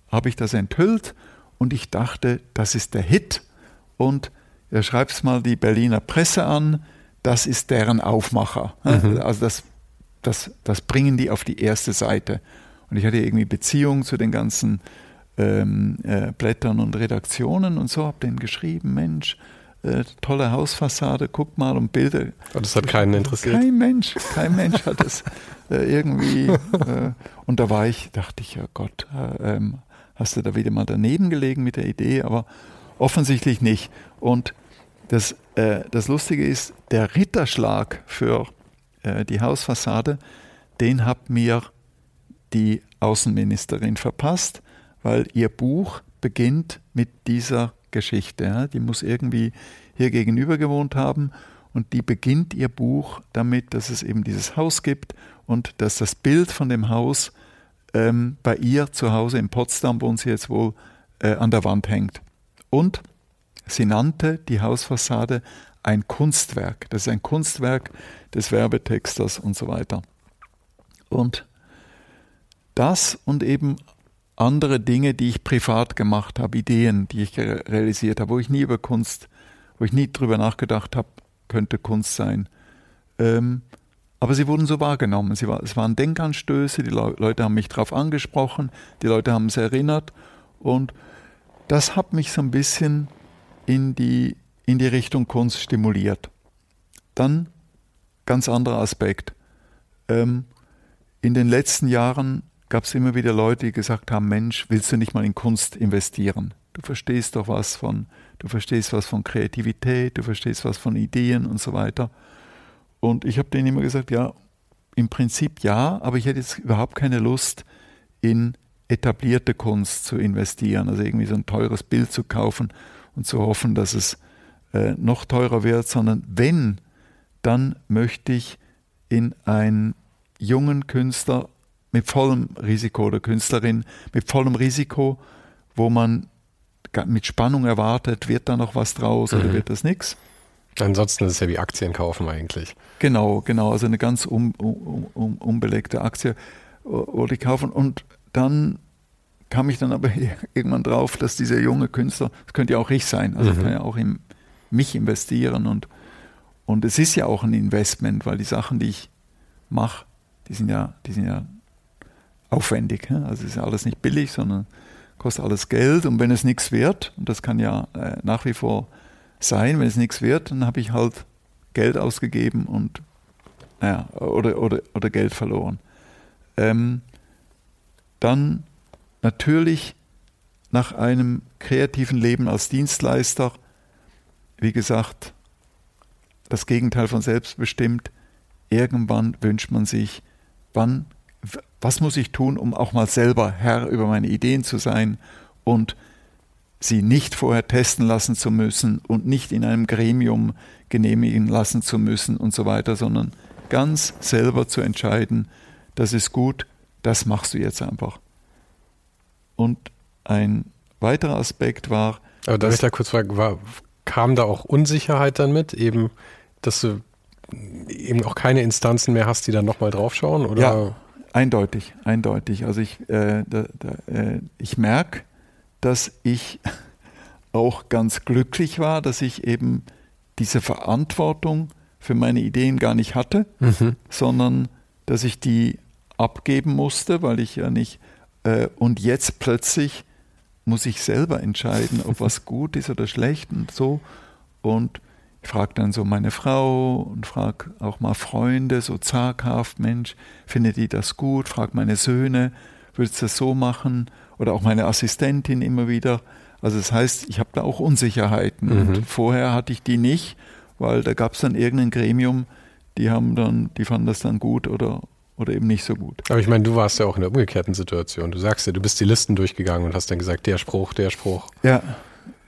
S2: habe ich das enthüllt und ich dachte, das ist der Hit. Und er schreibt mal die Berliner Presse an, das ist deren Aufmacher. Mhm. Also das, das, das bringen die auf die erste Seite. Und ich hatte irgendwie Beziehungen zu den ganzen ähm, äh, Blättern und Redaktionen und so, habe denen geschrieben, Mensch, äh, tolle Hausfassade, guck mal und Bilder. Und
S1: das hat keinen interessiert?
S2: Kein Mensch, kein Mensch hat es äh, irgendwie. Äh, und da war ich, dachte ich, ja Gott, äh, ähm, hast du da wieder mal daneben gelegen mit der Idee, aber offensichtlich nicht. Und das, äh, das Lustige ist, der Ritterschlag für die Hausfassade, den hat mir die Außenministerin verpasst, weil ihr Buch beginnt mit dieser Geschichte. Die muss irgendwie hier gegenüber gewohnt haben und die beginnt ihr Buch damit, dass es eben dieses Haus gibt und dass das Bild von dem Haus ähm, bei ihr zu Hause in Potsdam, wo sie jetzt wohl äh, an der Wand hängt. Und sie nannte die Hausfassade ein Kunstwerk. Das ist ein Kunstwerk des Werbetexters und so weiter. Und das und eben andere Dinge, die ich privat gemacht habe, Ideen, die ich realisiert habe, wo ich nie über Kunst, wo ich nie drüber nachgedacht habe, könnte Kunst sein. Ähm, aber sie wurden so wahrgenommen. Sie war, es waren Denkanstöße, die Le Leute haben mich darauf angesprochen, die Leute haben es erinnert und das hat mich so ein bisschen in die, in die Richtung Kunst stimuliert. Dann ganz anderer Aspekt. Ähm, in den letzten Jahren gab es immer wieder Leute, die gesagt haben, Mensch, willst du nicht mal in Kunst investieren? Du verstehst doch was von, du verstehst was von Kreativität, du verstehst was von Ideen und so weiter. Und ich habe denen immer gesagt, ja, im Prinzip ja, aber ich hätte jetzt überhaupt keine Lust, in etablierte Kunst zu investieren, also irgendwie so ein teures Bild zu kaufen und zu hoffen, dass es äh, noch teurer wird, sondern wenn, dann möchte ich in einen jungen Künstler mit vollem Risiko oder Künstlerin mit vollem Risiko, wo man mit Spannung erwartet, wird da noch was draus mhm. oder wird das nichts?
S1: Ansonsten ist es ja wie Aktien kaufen eigentlich.
S2: Genau, genau. Also eine ganz um, um, um, unbelegte Aktie wollte ich kaufen. Und dann kam ich dann aber irgendwann drauf, dass dieser junge Künstler, das könnte ja auch ich sein, also mhm. kann ja auch in mich investieren. Und, und es ist ja auch ein Investment, weil die Sachen, die ich mache, die sind ja, die sind ja aufwendig. Also es ist ja alles nicht billig, sondern kostet alles Geld. Und wenn es nichts wird, und das kann ja äh, nach wie vor sein, wenn es nichts wird, dann habe ich halt Geld ausgegeben und naja, oder, oder, oder Geld verloren. Ähm, dann natürlich nach einem kreativen Leben als Dienstleister, wie gesagt, das Gegenteil von selbstbestimmt, irgendwann wünscht man sich, wann was muss ich tun, um auch mal selber Herr über meine Ideen zu sein und sie nicht vorher testen lassen zu müssen und nicht in einem Gremium genehmigen lassen zu müssen und so weiter, sondern ganz selber zu entscheiden, das ist gut, das machst du jetzt einfach. Und ein weiterer Aspekt war.
S1: Aber darf ich da kurz fragen, war, kam da auch Unsicherheit dann mit, eben, dass du eben auch keine Instanzen mehr hast, die dann nochmal draufschauen? Oder?
S2: Ja, Eindeutig, eindeutig. Also ich, äh, da, da, äh, ich merke, dass ich auch ganz glücklich war, dass ich eben diese Verantwortung für meine Ideen gar nicht hatte, mhm. sondern dass ich die abgeben musste, weil ich ja nicht. Äh, und jetzt plötzlich muss ich selber entscheiden, ob was gut ist oder schlecht und so. Und ich frage dann so meine Frau und frage auch mal Freunde, so zaghaft, Mensch, findet die das gut? Frag meine Söhne, würdest du das so machen? Oder auch meine Assistentin immer wieder. Also das heißt, ich habe da auch Unsicherheiten. Mhm. Und vorher hatte ich die nicht, weil da gab es dann irgendein Gremium, die haben dann, die fanden das dann gut oder, oder eben nicht so gut.
S1: Aber ich meine, du warst ja auch in der umgekehrten Situation. Du sagst ja, du bist die Listen durchgegangen und hast dann gesagt, der Spruch, der Spruch.
S2: Ja,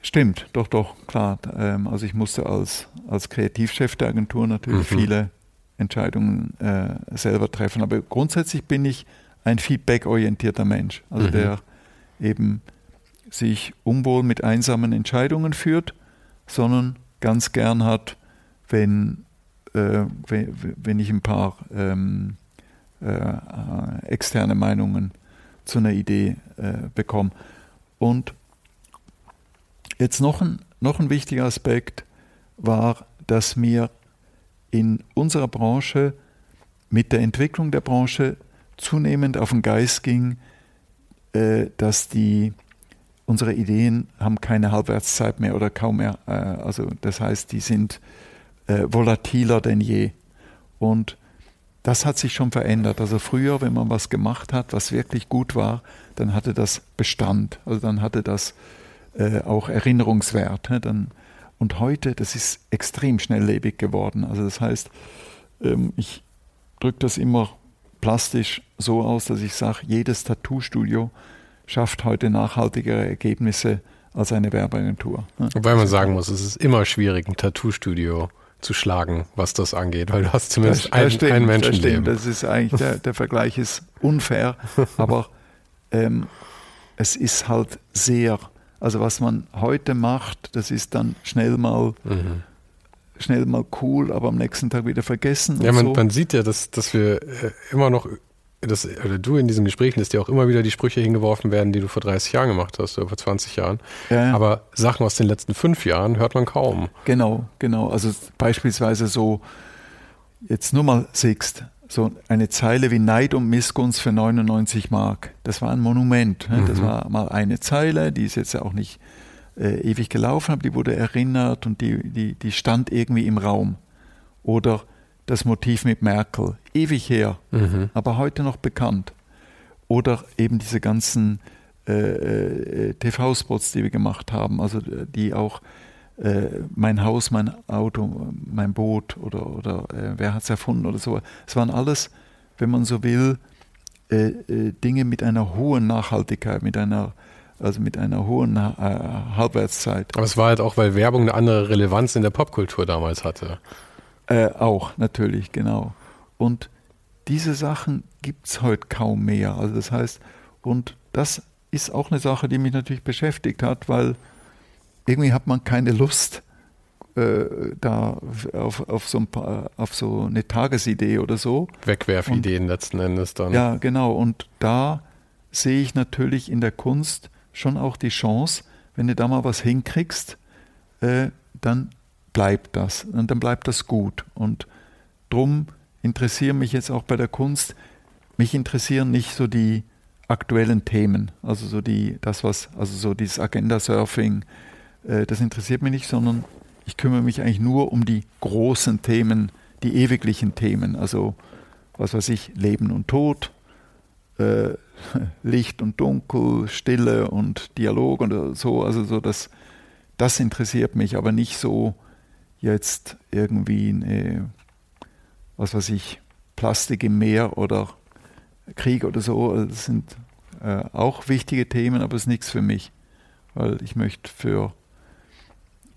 S2: stimmt, doch, doch, klar. Ähm, also ich musste als, als Kreativchef der Agentur natürlich mhm. viele Entscheidungen äh, selber treffen. Aber grundsätzlich bin ich ein feedback-orientierter Mensch, also mhm. der eben sich unwohl mit einsamen Entscheidungen führt, sondern ganz gern hat, wenn, äh, wenn, wenn, ich ein paar ähm, äh, externe Meinungen zu einer Idee äh, bekomme. Und jetzt noch ein, noch ein wichtiger Aspekt war, dass mir in unserer Branche mit der Entwicklung der Branche zunehmend auf den Geist ging, äh, dass die unsere Ideen haben keine Halbwertszeit mehr oder kaum mehr. Äh, also das heißt, die sind äh, volatiler denn je. Und das hat sich schon verändert. Also früher, wenn man was gemacht hat, was wirklich gut war, dann hatte das Bestand. Also dann hatte das äh, auch Erinnerungswert. Ne? Dann, und heute, das ist extrem schnelllebig geworden. Also das heißt, ähm, ich drücke das immer plastisch so aus, dass ich sage, jedes Tattoo-Studio schafft heute nachhaltigere Ergebnisse als eine Werbeagentur.
S1: Ne? Wobei man sagen muss, es ist immer schwierig, ein Tattoo-Studio zu schlagen, was das angeht, weil du hast zumindest das, ein, stimmt, ein Menschenleben.
S2: Das, das ist eigentlich, der, der Vergleich ist unfair, aber ähm, es ist halt sehr, also was man heute macht, das ist dann schnell mal mhm schnell mal cool, aber am nächsten Tag wieder vergessen.
S1: Ja, man, so. man, sieht ja, dass, dass wir äh, immer noch, dass, oder du in diesen Gesprächen, dass dir auch immer wieder die Sprüche hingeworfen werden, die du vor 30 Jahren gemacht hast oder vor 20 Jahren. Ja, ja. Aber Sachen aus den letzten fünf Jahren hört man kaum.
S2: Genau, genau. Also beispielsweise so, jetzt nur mal Sixt, so eine Zeile wie Neid und Missgunst für 99 Mark. Das war ein Monument. Ne? Das mhm. war mal eine Zeile, die ist jetzt ja auch nicht äh, ewig gelaufen, aber die wurde erinnert und die, die, die stand irgendwie im Raum. Oder das Motiv mit Merkel, ewig her, mhm. aber heute noch bekannt. Oder eben diese ganzen äh, äh TV-Spots, die wir gemacht haben, also äh, die auch äh, mein Haus, mein Auto, mein Boot oder, oder äh, wer hat es erfunden oder so. Es waren alles, wenn man so will, Dinge mit einer hohen Nachhaltigkeit, mit einer also mit einer hohen äh, Halbwertszeit.
S1: Aber es war halt auch, weil Werbung eine andere Relevanz in der Popkultur damals hatte.
S2: Äh, auch, natürlich, genau. Und diese Sachen gibt es heute kaum mehr. Also das heißt, und das ist auch eine Sache, die mich natürlich beschäftigt hat, weil irgendwie hat man keine Lust äh, da auf, auf, so ein paar, auf so eine Tagesidee oder so.
S1: Wegwerfideen letzten Endes dann.
S2: Ja, genau. Und da sehe ich natürlich in der Kunst schon auch die Chance, wenn du da mal was hinkriegst, äh, dann bleibt das und dann bleibt das gut. Und drum interessieren mich jetzt auch bei der Kunst, mich interessieren nicht so die aktuellen Themen, also so die, das was, also so dieses Agenda-Surfing, äh, das interessiert mich nicht, sondern ich kümmere mich eigentlich nur um die großen Themen, die ewiglichen Themen, also was weiß ich, Leben und Tod, äh, Licht und Dunkel, Stille und Dialog und so. Also so das, das interessiert mich, aber nicht so jetzt irgendwie eine, was weiß ich, Plastik im Meer oder Krieg oder so. Also das sind äh, auch wichtige Themen, aber es ist nichts für mich. Weil ich möchte für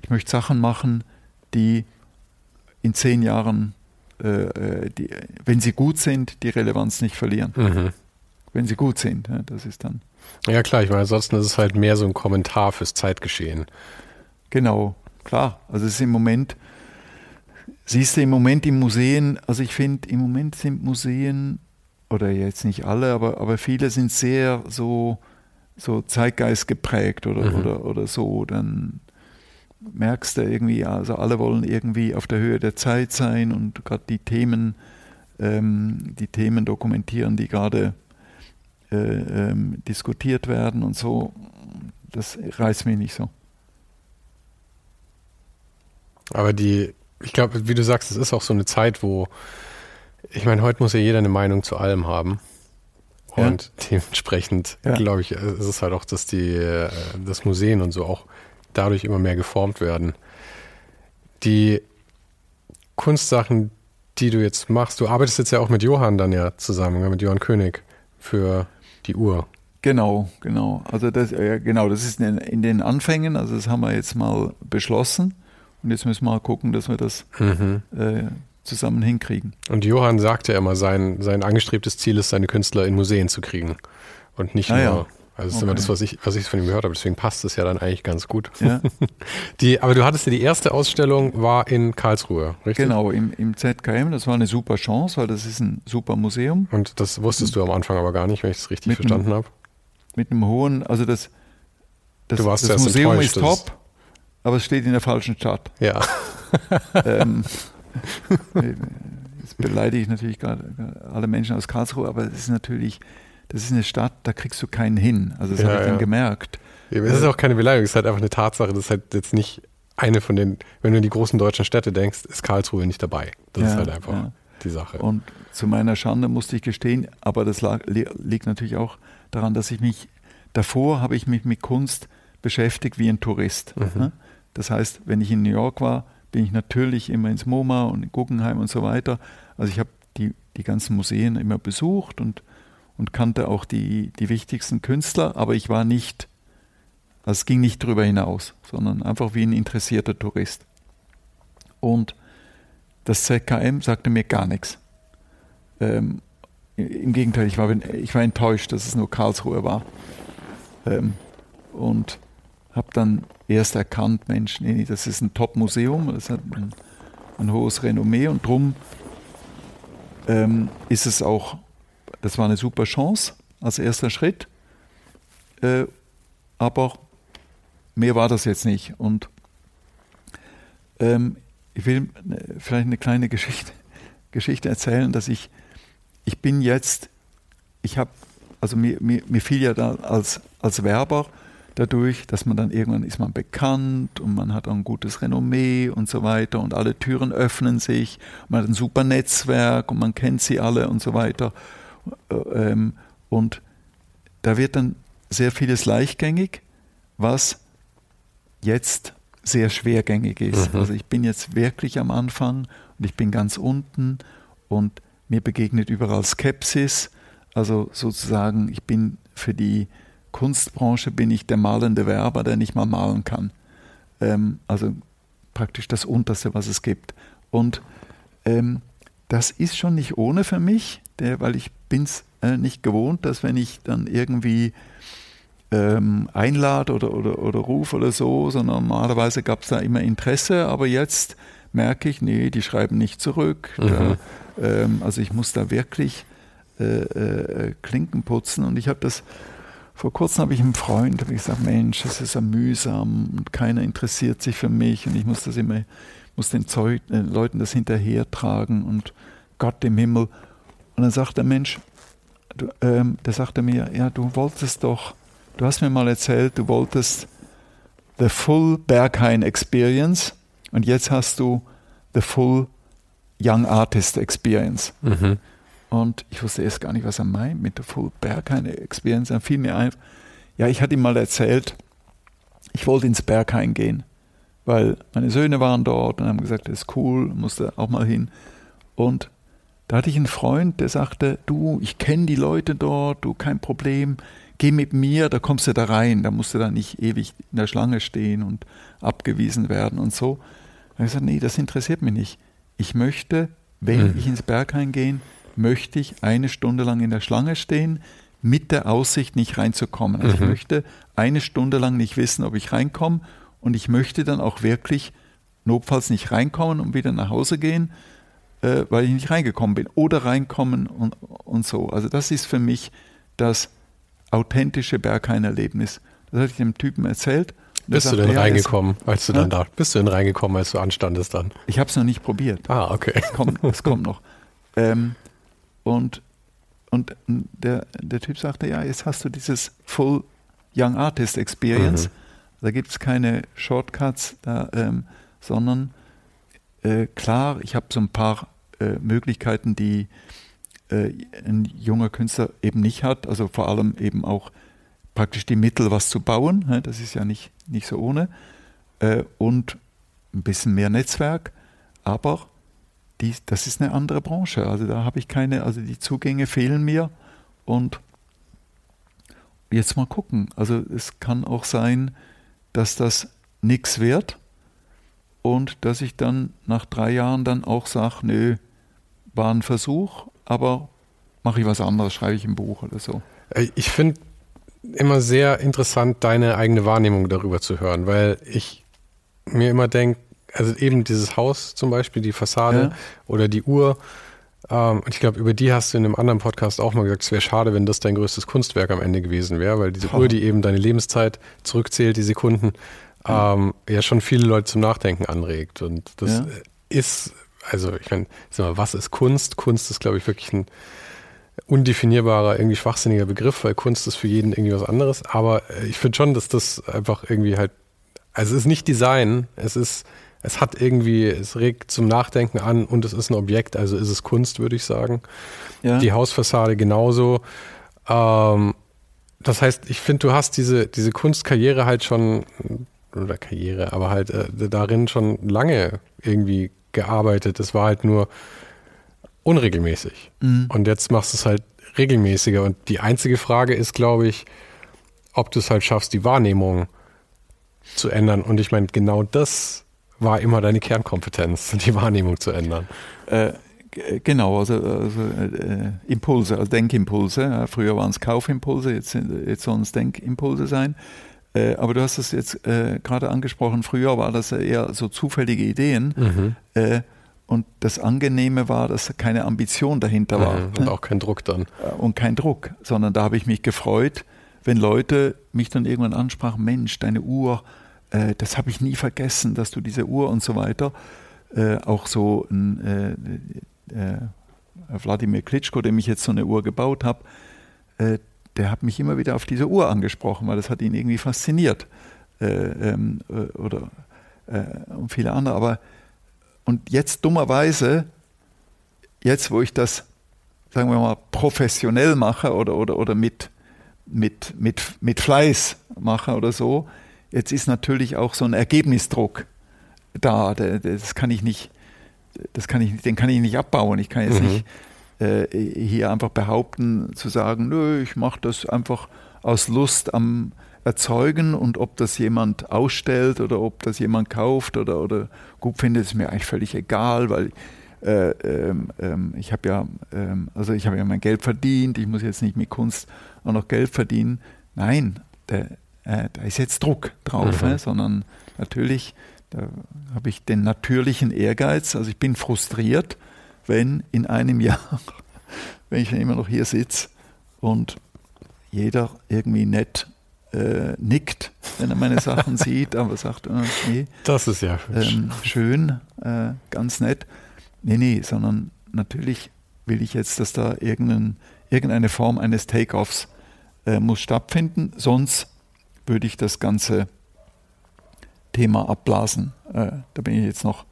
S2: ich möchte Sachen machen, die in zehn Jahren, äh, äh die, wenn sie gut sind, die Relevanz nicht verlieren. Mhm wenn sie gut sind. Ja, das ist dann.
S1: Ja klar, ich meine, ansonsten ist es halt mehr so ein Kommentar fürs Zeitgeschehen.
S2: Genau, klar. Also es ist im Moment, siehst du im Moment in Museen, also ich finde, im Moment sind Museen, oder jetzt nicht alle, aber, aber viele sind sehr so, so Zeitgeist geprägt oder, mhm. oder, oder so. Dann merkst du irgendwie, also alle wollen irgendwie auf der Höhe der Zeit sein und gerade die Themen, ähm, die Themen dokumentieren, die gerade äh, ähm, diskutiert werden und so, das reißt mich nicht so.
S1: Aber die, ich glaube, wie du sagst, es ist auch so eine Zeit, wo, ich meine, heute muss ja jeder eine Meinung zu allem haben. Und ja. dementsprechend, ja. glaube ich, ist es halt auch, dass die, äh, das Museen und so auch dadurch immer mehr geformt werden. Die Kunstsachen, die du jetzt machst, du arbeitest jetzt ja auch mit Johann dann ja zusammen, mit Johann König für die Uhr.
S2: Genau, genau. Also das, äh, genau, das ist in, in, den Anfängen, also das haben wir jetzt mal beschlossen und jetzt müssen wir mal gucken, dass wir das mhm. äh, zusammen hinkriegen.
S1: Und Johann sagt ja immer, sein, sein angestrebtes Ziel ist, seine Künstler in Museen zu kriegen und nicht ah, nur ja. Also das okay. ist immer das, was ich, was ich von ihm gehört habe. Deswegen passt es ja dann eigentlich ganz gut. Ja. Die, aber du hattest ja die erste Ausstellung war in Karlsruhe, richtig?
S2: Genau, im, im ZKM. Das war eine super Chance, weil das ist ein super Museum.
S1: Und das wusstest du am Anfang aber gar nicht, wenn ich es richtig mit verstanden habe.
S2: Mit einem hohen, also das, das, das Museum ist top, aber es steht in der falschen Stadt.
S1: Ja.
S2: ähm, jetzt beleidige ich natürlich gerade alle Menschen aus Karlsruhe, aber es ist natürlich das ist eine Stadt, da kriegst du keinen hin. Also das ja, habe ich dann gemerkt.
S1: Ja, es ist auch keine Beleidigung, es ist halt einfach eine Tatsache. Das ist halt jetzt nicht eine von den, wenn du in die großen deutschen Städte denkst, ist Karlsruhe nicht dabei. Das ist halt einfach die Sache.
S2: Und zu meiner Schande musste ich gestehen, aber das lag, liegt natürlich auch daran, dass ich mich, davor habe ich mich mit Kunst beschäftigt wie ein Tourist. Mhm. Ne? Das heißt, wenn ich in New York war, bin ich natürlich immer ins MoMA und in Guggenheim und so weiter. Also ich habe die, die ganzen Museen immer besucht und und kannte auch die, die wichtigsten Künstler, aber ich war nicht, also es ging nicht darüber hinaus, sondern einfach wie ein interessierter Tourist. Und das ZKM sagte mir gar nichts. Ähm, Im Gegenteil, ich war, ich war enttäuscht, dass es nur Karlsruhe war. Ähm, und habe dann erst erkannt, Mensch, nee, das ist ein Top-Museum, das hat ein, ein, hohes Renommee und darum ähm, ist es auch das war eine super Chance als erster Schritt, äh, aber mehr war das jetzt nicht. Und ähm, ich will vielleicht eine kleine Geschichte, Geschichte erzählen, dass ich, ich bin jetzt, ich habe, also mir, mir, mir fiel ja da als, als Werber dadurch, dass man dann irgendwann ist man bekannt und man hat auch ein gutes Renommee und so weiter und alle Türen öffnen sich, man hat ein super Netzwerk und man kennt sie alle und so weiter. Ähm, und da wird dann sehr vieles leichtgängig, was jetzt sehr schwergängig ist. Mhm. Also ich bin jetzt wirklich am Anfang und ich bin ganz unten und mir begegnet überall Skepsis. Also sozusagen, ich bin für die Kunstbranche bin ich der malende Werber, der nicht mal malen kann. Ähm, also praktisch das Unterste, was es gibt. Und ähm, das ist schon nicht ohne für mich, der, weil ich bin es äh, nicht gewohnt, dass wenn ich dann irgendwie ähm, einlade oder, oder, oder rufe oder so, sondern normalerweise gab es da immer Interesse, aber jetzt merke ich, nee, die schreiben nicht zurück. Mhm. Da, ähm, also ich muss da wirklich äh, äh, Klinken putzen und ich habe das vor kurzem habe ich einem Freund ich gesagt, Mensch, das ist ja mühsam und keiner interessiert sich für mich und ich muss das immer, muss den, Zeug, den Leuten das hinterher tragen und Gott im Himmel. Und dann sagt der Mensch, du, ähm, der sagte mir, ja, du wolltest doch, du hast mir mal erzählt, du wolltest the full Berghain Experience und jetzt hast du the full Young Artist Experience. Mhm. Und ich wusste erst gar nicht, was er meint mit der Full Berghain Experience. Dann fiel mir ein, ja, ich hatte ihm mal erzählt, ich wollte ins Berghain gehen, weil meine Söhne waren dort und haben gesagt, das ist cool, musste auch mal hin. Und da hatte ich einen Freund, der sagte, du, ich kenne die Leute dort, du, kein Problem, geh mit mir, da kommst du da rein, da musst du da nicht ewig in der Schlange stehen und abgewiesen werden und so. Da habe ich gesagt, nee, das interessiert mich nicht. Ich möchte, wenn mhm. ich ins Berghain gehe, möchte ich eine Stunde lang in der Schlange stehen, mit der Aussicht nicht reinzukommen. Also mhm. ich möchte eine Stunde lang nicht wissen, ob ich reinkomme und ich möchte dann auch wirklich notfalls nicht reinkommen und wieder nach Hause gehen, äh, weil ich nicht reingekommen bin. Oder reinkommen und, und so. Also das ist für mich das authentische Berghain-Erlebnis. Das hatte ich dem Typen erzählt.
S1: Bist sagte, du denn reingekommen, als du ja? dann da, bist du denn reingekommen, als du anstandest dann?
S2: Ich habe es noch nicht probiert.
S1: Ah, okay.
S2: Es kommt, es kommt noch. Ähm, und und der, der Typ sagte, ja, jetzt hast du dieses Full Young Artist Experience. Mhm. Da gibt es keine Shortcuts, da, ähm, sondern äh, klar, ich habe so ein paar äh, Möglichkeiten, die äh, ein junger Künstler eben nicht hat. Also vor allem eben auch praktisch die Mittel, was zu bauen. Ne? Das ist ja nicht, nicht so ohne. Äh, und ein bisschen mehr Netzwerk. Aber die, das ist eine andere Branche. Also da habe ich keine, also die Zugänge fehlen mir und jetzt mal gucken. Also es kann auch sein, dass das nichts wird und dass ich dann nach drei Jahren dann auch sage, nö, war ein Versuch, aber mache ich was anderes, schreibe ich ein Buch oder so.
S1: Äh, ich finde immer sehr interessant, deine eigene Wahrnehmung darüber zu hören, weil ich mir immer denke, also eben dieses Haus zum Beispiel, die Fassade ja. oder die Uhr, ähm, ich glaube, über die hast du in einem anderen Podcast auch mal gesagt, es wäre schade, wenn das dein größtes Kunstwerk am Ende gewesen wäre, weil diese. Uhr, die eben deine Lebenszeit zurückzählt, die Sekunden, ähm, ja schon viele Leute zum Nachdenken anregt. Und das ja. ist, also ich meine, was ist Kunst? Kunst ist, glaube ich, wirklich ein undefinierbarer, irgendwie schwachsinniger Begriff, weil Kunst ist für jeden irgendwie was anderes. Aber äh, ich finde schon, dass das einfach irgendwie halt, also es ist nicht Design, es ist, es hat irgendwie, es regt zum Nachdenken an und es ist ein Objekt, also ist es Kunst, würde ich sagen. Ja. Die Hausfassade genauso. Ähm, das heißt, ich finde, du hast diese, diese Kunstkarriere halt schon oder Karriere, aber halt äh, darin schon lange irgendwie gearbeitet. Es war halt nur unregelmäßig. Mhm. Und jetzt machst du es halt regelmäßiger. Und die einzige Frage ist, glaube ich, ob du es halt schaffst, die Wahrnehmung zu ändern. Und ich meine, genau das war immer deine Kernkompetenz, die Wahrnehmung zu ändern.
S2: Äh, genau, also, also äh, Impulse, also Denkimpulse. Früher waren es Kaufimpulse, jetzt, jetzt sollen es Denkimpulse sein. Äh, aber du hast es jetzt äh, gerade angesprochen, früher war das ja eher so zufällige Ideen. Mhm. Äh, und das Angenehme war, dass keine Ambition dahinter war.
S1: Mhm, und auch kein Druck dann.
S2: Äh, und kein Druck, sondern da habe ich mich gefreut, wenn Leute mich dann irgendwann ansprachen, Mensch, deine Uhr, äh, das habe ich nie vergessen, dass du diese Uhr und so weiter. Auch so ein Wladimir Klitschko, dem ich jetzt so eine Uhr gebaut habe, der hat mich immer wieder auf diese Uhr angesprochen, weil das hat ihn irgendwie fasziniert. Äh, ähm, äh, oder äh, und viele andere. Aber und jetzt dummerweise, jetzt wo ich das, sagen wir mal, professionell mache oder, oder, oder mit, mit, mit, mit Fleiß mache oder so, jetzt ist natürlich auch so ein Ergebnisdruck da. Das kann ich nicht, das kann ich, den kann ich nicht abbauen. Ich kann jetzt mhm. nicht äh, hier einfach behaupten, zu sagen, nö, ich mache das einfach aus Lust am Erzeugen und ob das jemand ausstellt oder ob das jemand kauft oder, oder gut findet, ist mir eigentlich völlig egal, weil äh, ähm, ähm, ich habe ja, ähm, also ich habe ja mein Geld verdient, ich muss jetzt nicht mit Kunst auch noch Geld verdienen. Nein, der, äh, da ist jetzt Druck drauf, mhm. äh, sondern natürlich, da habe ich den natürlichen Ehrgeiz, also ich bin frustriert, wenn in einem Jahr, wenn ich immer noch hier sitze und jeder irgendwie nett äh, nickt, wenn er meine Sachen sieht, aber sagt, okay,
S1: das ist ja
S2: ähm, schön, äh, ganz nett. Nee, nee, sondern natürlich will ich jetzt, dass da irgendeine Form eines Take-Offs äh, muss stattfinden, sonst würde ich das ganze Thema abblasen. Äh, da bin ich jetzt noch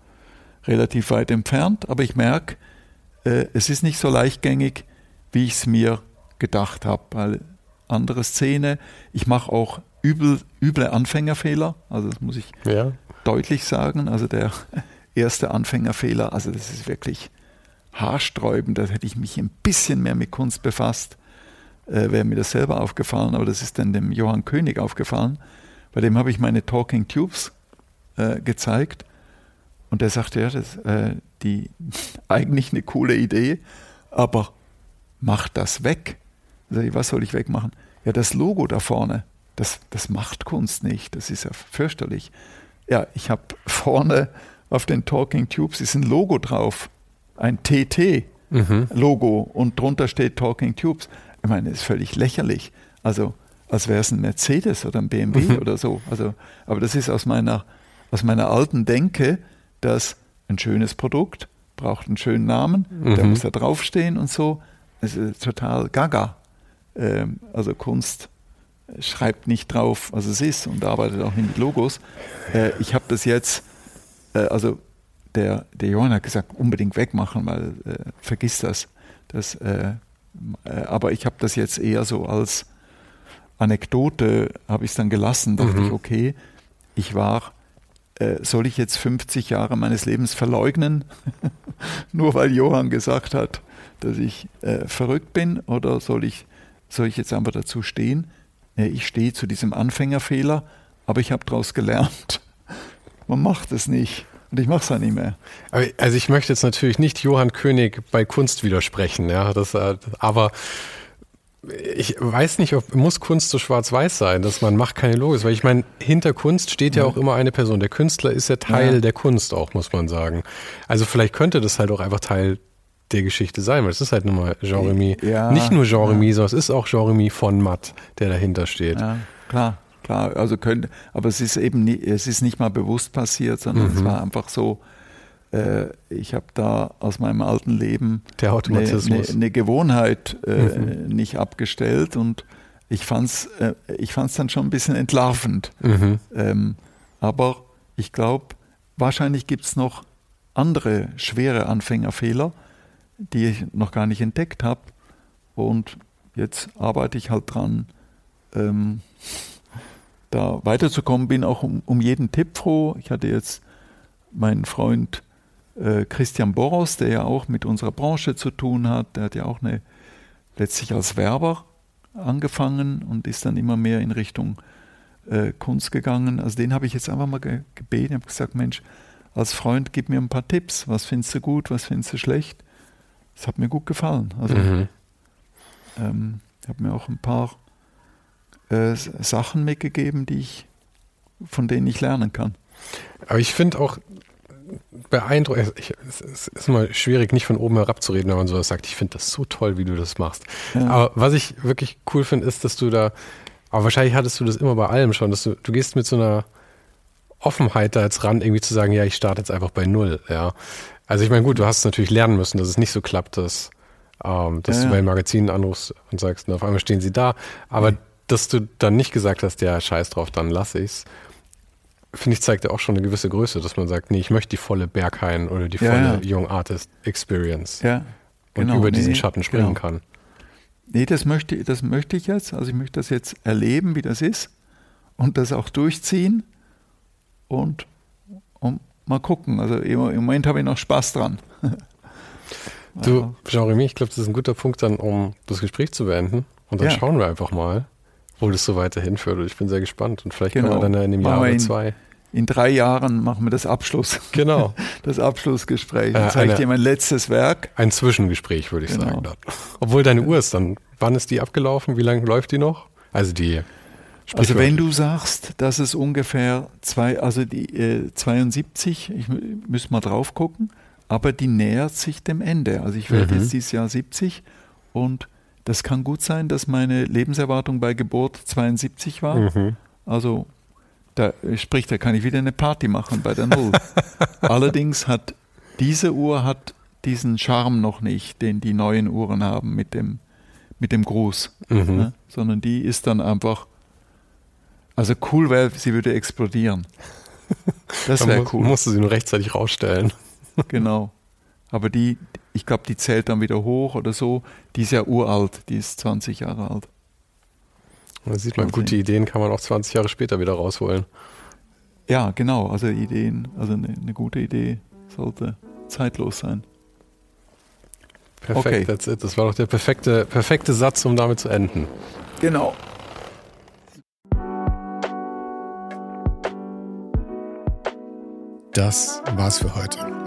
S2: relativ weit entfernt, aber ich merke, äh, es ist nicht so leichtgängig, wie ich es mir gedacht habe, weil andere Szene, ich mache auch übel, üble Anfängerfehler, also das muss ich ja. deutlich sagen. Also der erste Anfängerfehler, also das ist wirklich haarsträubend, da hätte ich mich ein bisschen mehr mit Kunst befasst, äh, wäre mir das selber aufgefallen, aber das ist dann dem Johann König aufgefallen. Bei dem habe ich meine Talking Tubes äh, gezeigt und der sagte, ja, das, äh, die eigentlich eine coole Idee, aber mach das weg. Ich, was soll ich wegmachen? Ja, das Logo da vorne, das, das macht Kunst nicht. Das ist ja fürchterlich. Ja, ich habe vorne auf den Talking Tubes ist ein Logo drauf. Ein TT-Logo mhm. und drunter steht Talking Tubes. Ich meine, das ist völlig lächerlich. Also, als wäre es ein Mercedes oder ein BMW mhm. oder so. Also, aber das ist aus meiner, aus meiner alten Denke, dass ein schönes Produkt braucht einen schönen Namen, mhm. der muss da draufstehen und so. Es ist total gaga. Ähm, also Kunst schreibt nicht drauf, was es ist und arbeitet auch nicht mit Logos. Äh, ich habe das jetzt, äh, also der, der Johann hat gesagt, unbedingt wegmachen, weil äh, vergiss das. das äh, äh, aber ich habe das jetzt eher so als Anekdote, habe ich es dann gelassen, dachte mhm. ich, okay, ich war äh, soll ich jetzt 50 Jahre meines Lebens verleugnen, nur weil Johann gesagt hat, dass ich äh, verrückt bin, oder soll ich, soll ich jetzt einfach dazu stehen? Äh, ich stehe zu diesem Anfängerfehler, aber ich habe daraus gelernt. Man macht es nicht. Und ich mache es ja nicht mehr.
S1: Also ich möchte jetzt natürlich nicht Johann König bei Kunst widersprechen, ja, das, äh, aber ich weiß nicht, ob muss Kunst so schwarz-weiß sein, dass man macht keine Logik, weil ich meine, hinter Kunst steht ja auch immer eine Person. Der Künstler ist ja Teil ja. der Kunst auch, muss man sagen. Also vielleicht könnte das halt auch einfach Teil der Geschichte sein, weil es ist halt nun mal Jean-Remy. Ja, nicht nur Jean-Remy, ja. sondern es ist auch Jean-Remy von Matt, der dahinter steht.
S2: Ja, klar, klar. Also könnte, aber es ist eben nie, es ist nicht mal bewusst passiert, sondern mhm. es war einfach so, ich habe da aus meinem alten Leben
S1: eine, eine,
S2: eine, Gewohnheit äh, mhm. nicht abgestellt und ich fand es äh, ich fand's dann schon ein bisschen entlarvend. Mhm. Ähm, aber ich glaube, wahrscheinlich gibt es noch andere schwere Anfängerfehler, die ich noch gar nicht entdeckt habe. Und jetzt arbeite ich halt dran, ähm, da weiterzukommen. Bin auch um, um jeden Tipp froh. Ich hatte jetzt meinen Freund äh, Christian Boros, der ja auch mit unserer Branche zu tun hat, der hat ja auch eine letztlich als Werber angefangen und ist dann immer mehr in Richtung äh, Kunst gegangen. Also den habe ich jetzt einfach mal ge gebeten, habe gesagt, Mensch, als Freund gib mir ein paar Tipps. Was findest du gut, was findest du schlecht? Das hat mir gut gefallen. Also mhm. ähm, habe mir auch ein paar äh, Sachen mitgegeben, die ich, von denen ich lernen kann.
S1: Aber ich finde auch, beeindruckend. Es ist immer schwierig, nicht von oben herab zu reden, wenn man sowas sagt. Ich finde das so toll, wie du das machst. Ja. Aber was ich wirklich cool finde, ist, dass du da, aber wahrscheinlich hattest du das immer bei allem schon, dass du, du gehst mit so einer Offenheit da jetzt ran, irgendwie zu sagen, ja, ich starte jetzt einfach bei Null, ja. Also ich meine, gut, du hast natürlich lernen müssen, dass es nicht so klappt, dass, ähm, dass ja, du bei Magazinen anrufst und sagst, und auf einmal stehen sie da. Aber dass du dann nicht gesagt hast, ja, scheiß drauf, dann lasse ich's finde ich, zeigt ja auch schon eine gewisse Größe, dass man sagt, nee, ich möchte die volle Berghain oder die volle ja, ja. Young Artist Experience.
S2: Ja,
S1: genau, und über diesen nee, Schatten springen genau. kann.
S2: Nee, das möchte, das möchte ich jetzt. Also ich möchte das jetzt erleben, wie das ist und das auch durchziehen und, und mal gucken. Also im, im Moment habe ich noch Spaß dran.
S1: du, Jean-Remy, ich glaube, das ist ein guter Punkt dann, um das Gespräch zu beenden. Und dann ja. schauen wir einfach mal, wo das so weiter hinführt. Ich bin sehr gespannt und vielleicht genau. können wir dann in dem Jahr oder zwei.
S2: In drei Jahren machen wir das Abschluss.
S1: Genau.
S2: Das Abschlussgespräch. Dann äh, zeige ich dir mein letztes Werk.
S1: Ein Zwischengespräch, würde ich genau. sagen. Dort. Obwohl deine Uhr ist dann, wann ist die abgelaufen? Wie lange läuft die noch? Also die.
S2: Also wenn du sagst, dass es ungefähr zwei, also die äh, 72, ich müsste mal drauf gucken, aber die nähert sich dem Ende. Also ich werde mhm. jetzt dieses Jahr 70 und das kann gut sein, dass meine Lebenserwartung bei Geburt 72 war. Mhm. Also da sprich, da kann ich wieder eine Party machen bei der Null. Allerdings hat diese Uhr hat diesen Charme noch nicht, den die neuen Uhren haben mit dem, mit dem Gruß. Mhm. Ne? Sondern die ist dann einfach, also cool wäre, sie würde explodieren.
S1: Das wäre cool. Musst du sie nur rechtzeitig rausstellen.
S2: Genau. Aber die, ich glaube, die zählt dann wieder hoch oder so. Die ist ja uralt, die ist 20 Jahre alt.
S1: Da sieht man, gute Ideen kann man auch 20 Jahre später wieder rausholen.
S2: Ja, genau. Also Ideen, also eine, eine gute Idee sollte zeitlos sein.
S1: Perfekt, okay. that's it. Das war doch der perfekte, perfekte Satz, um damit zu enden.
S2: Genau.
S1: Das war's für heute.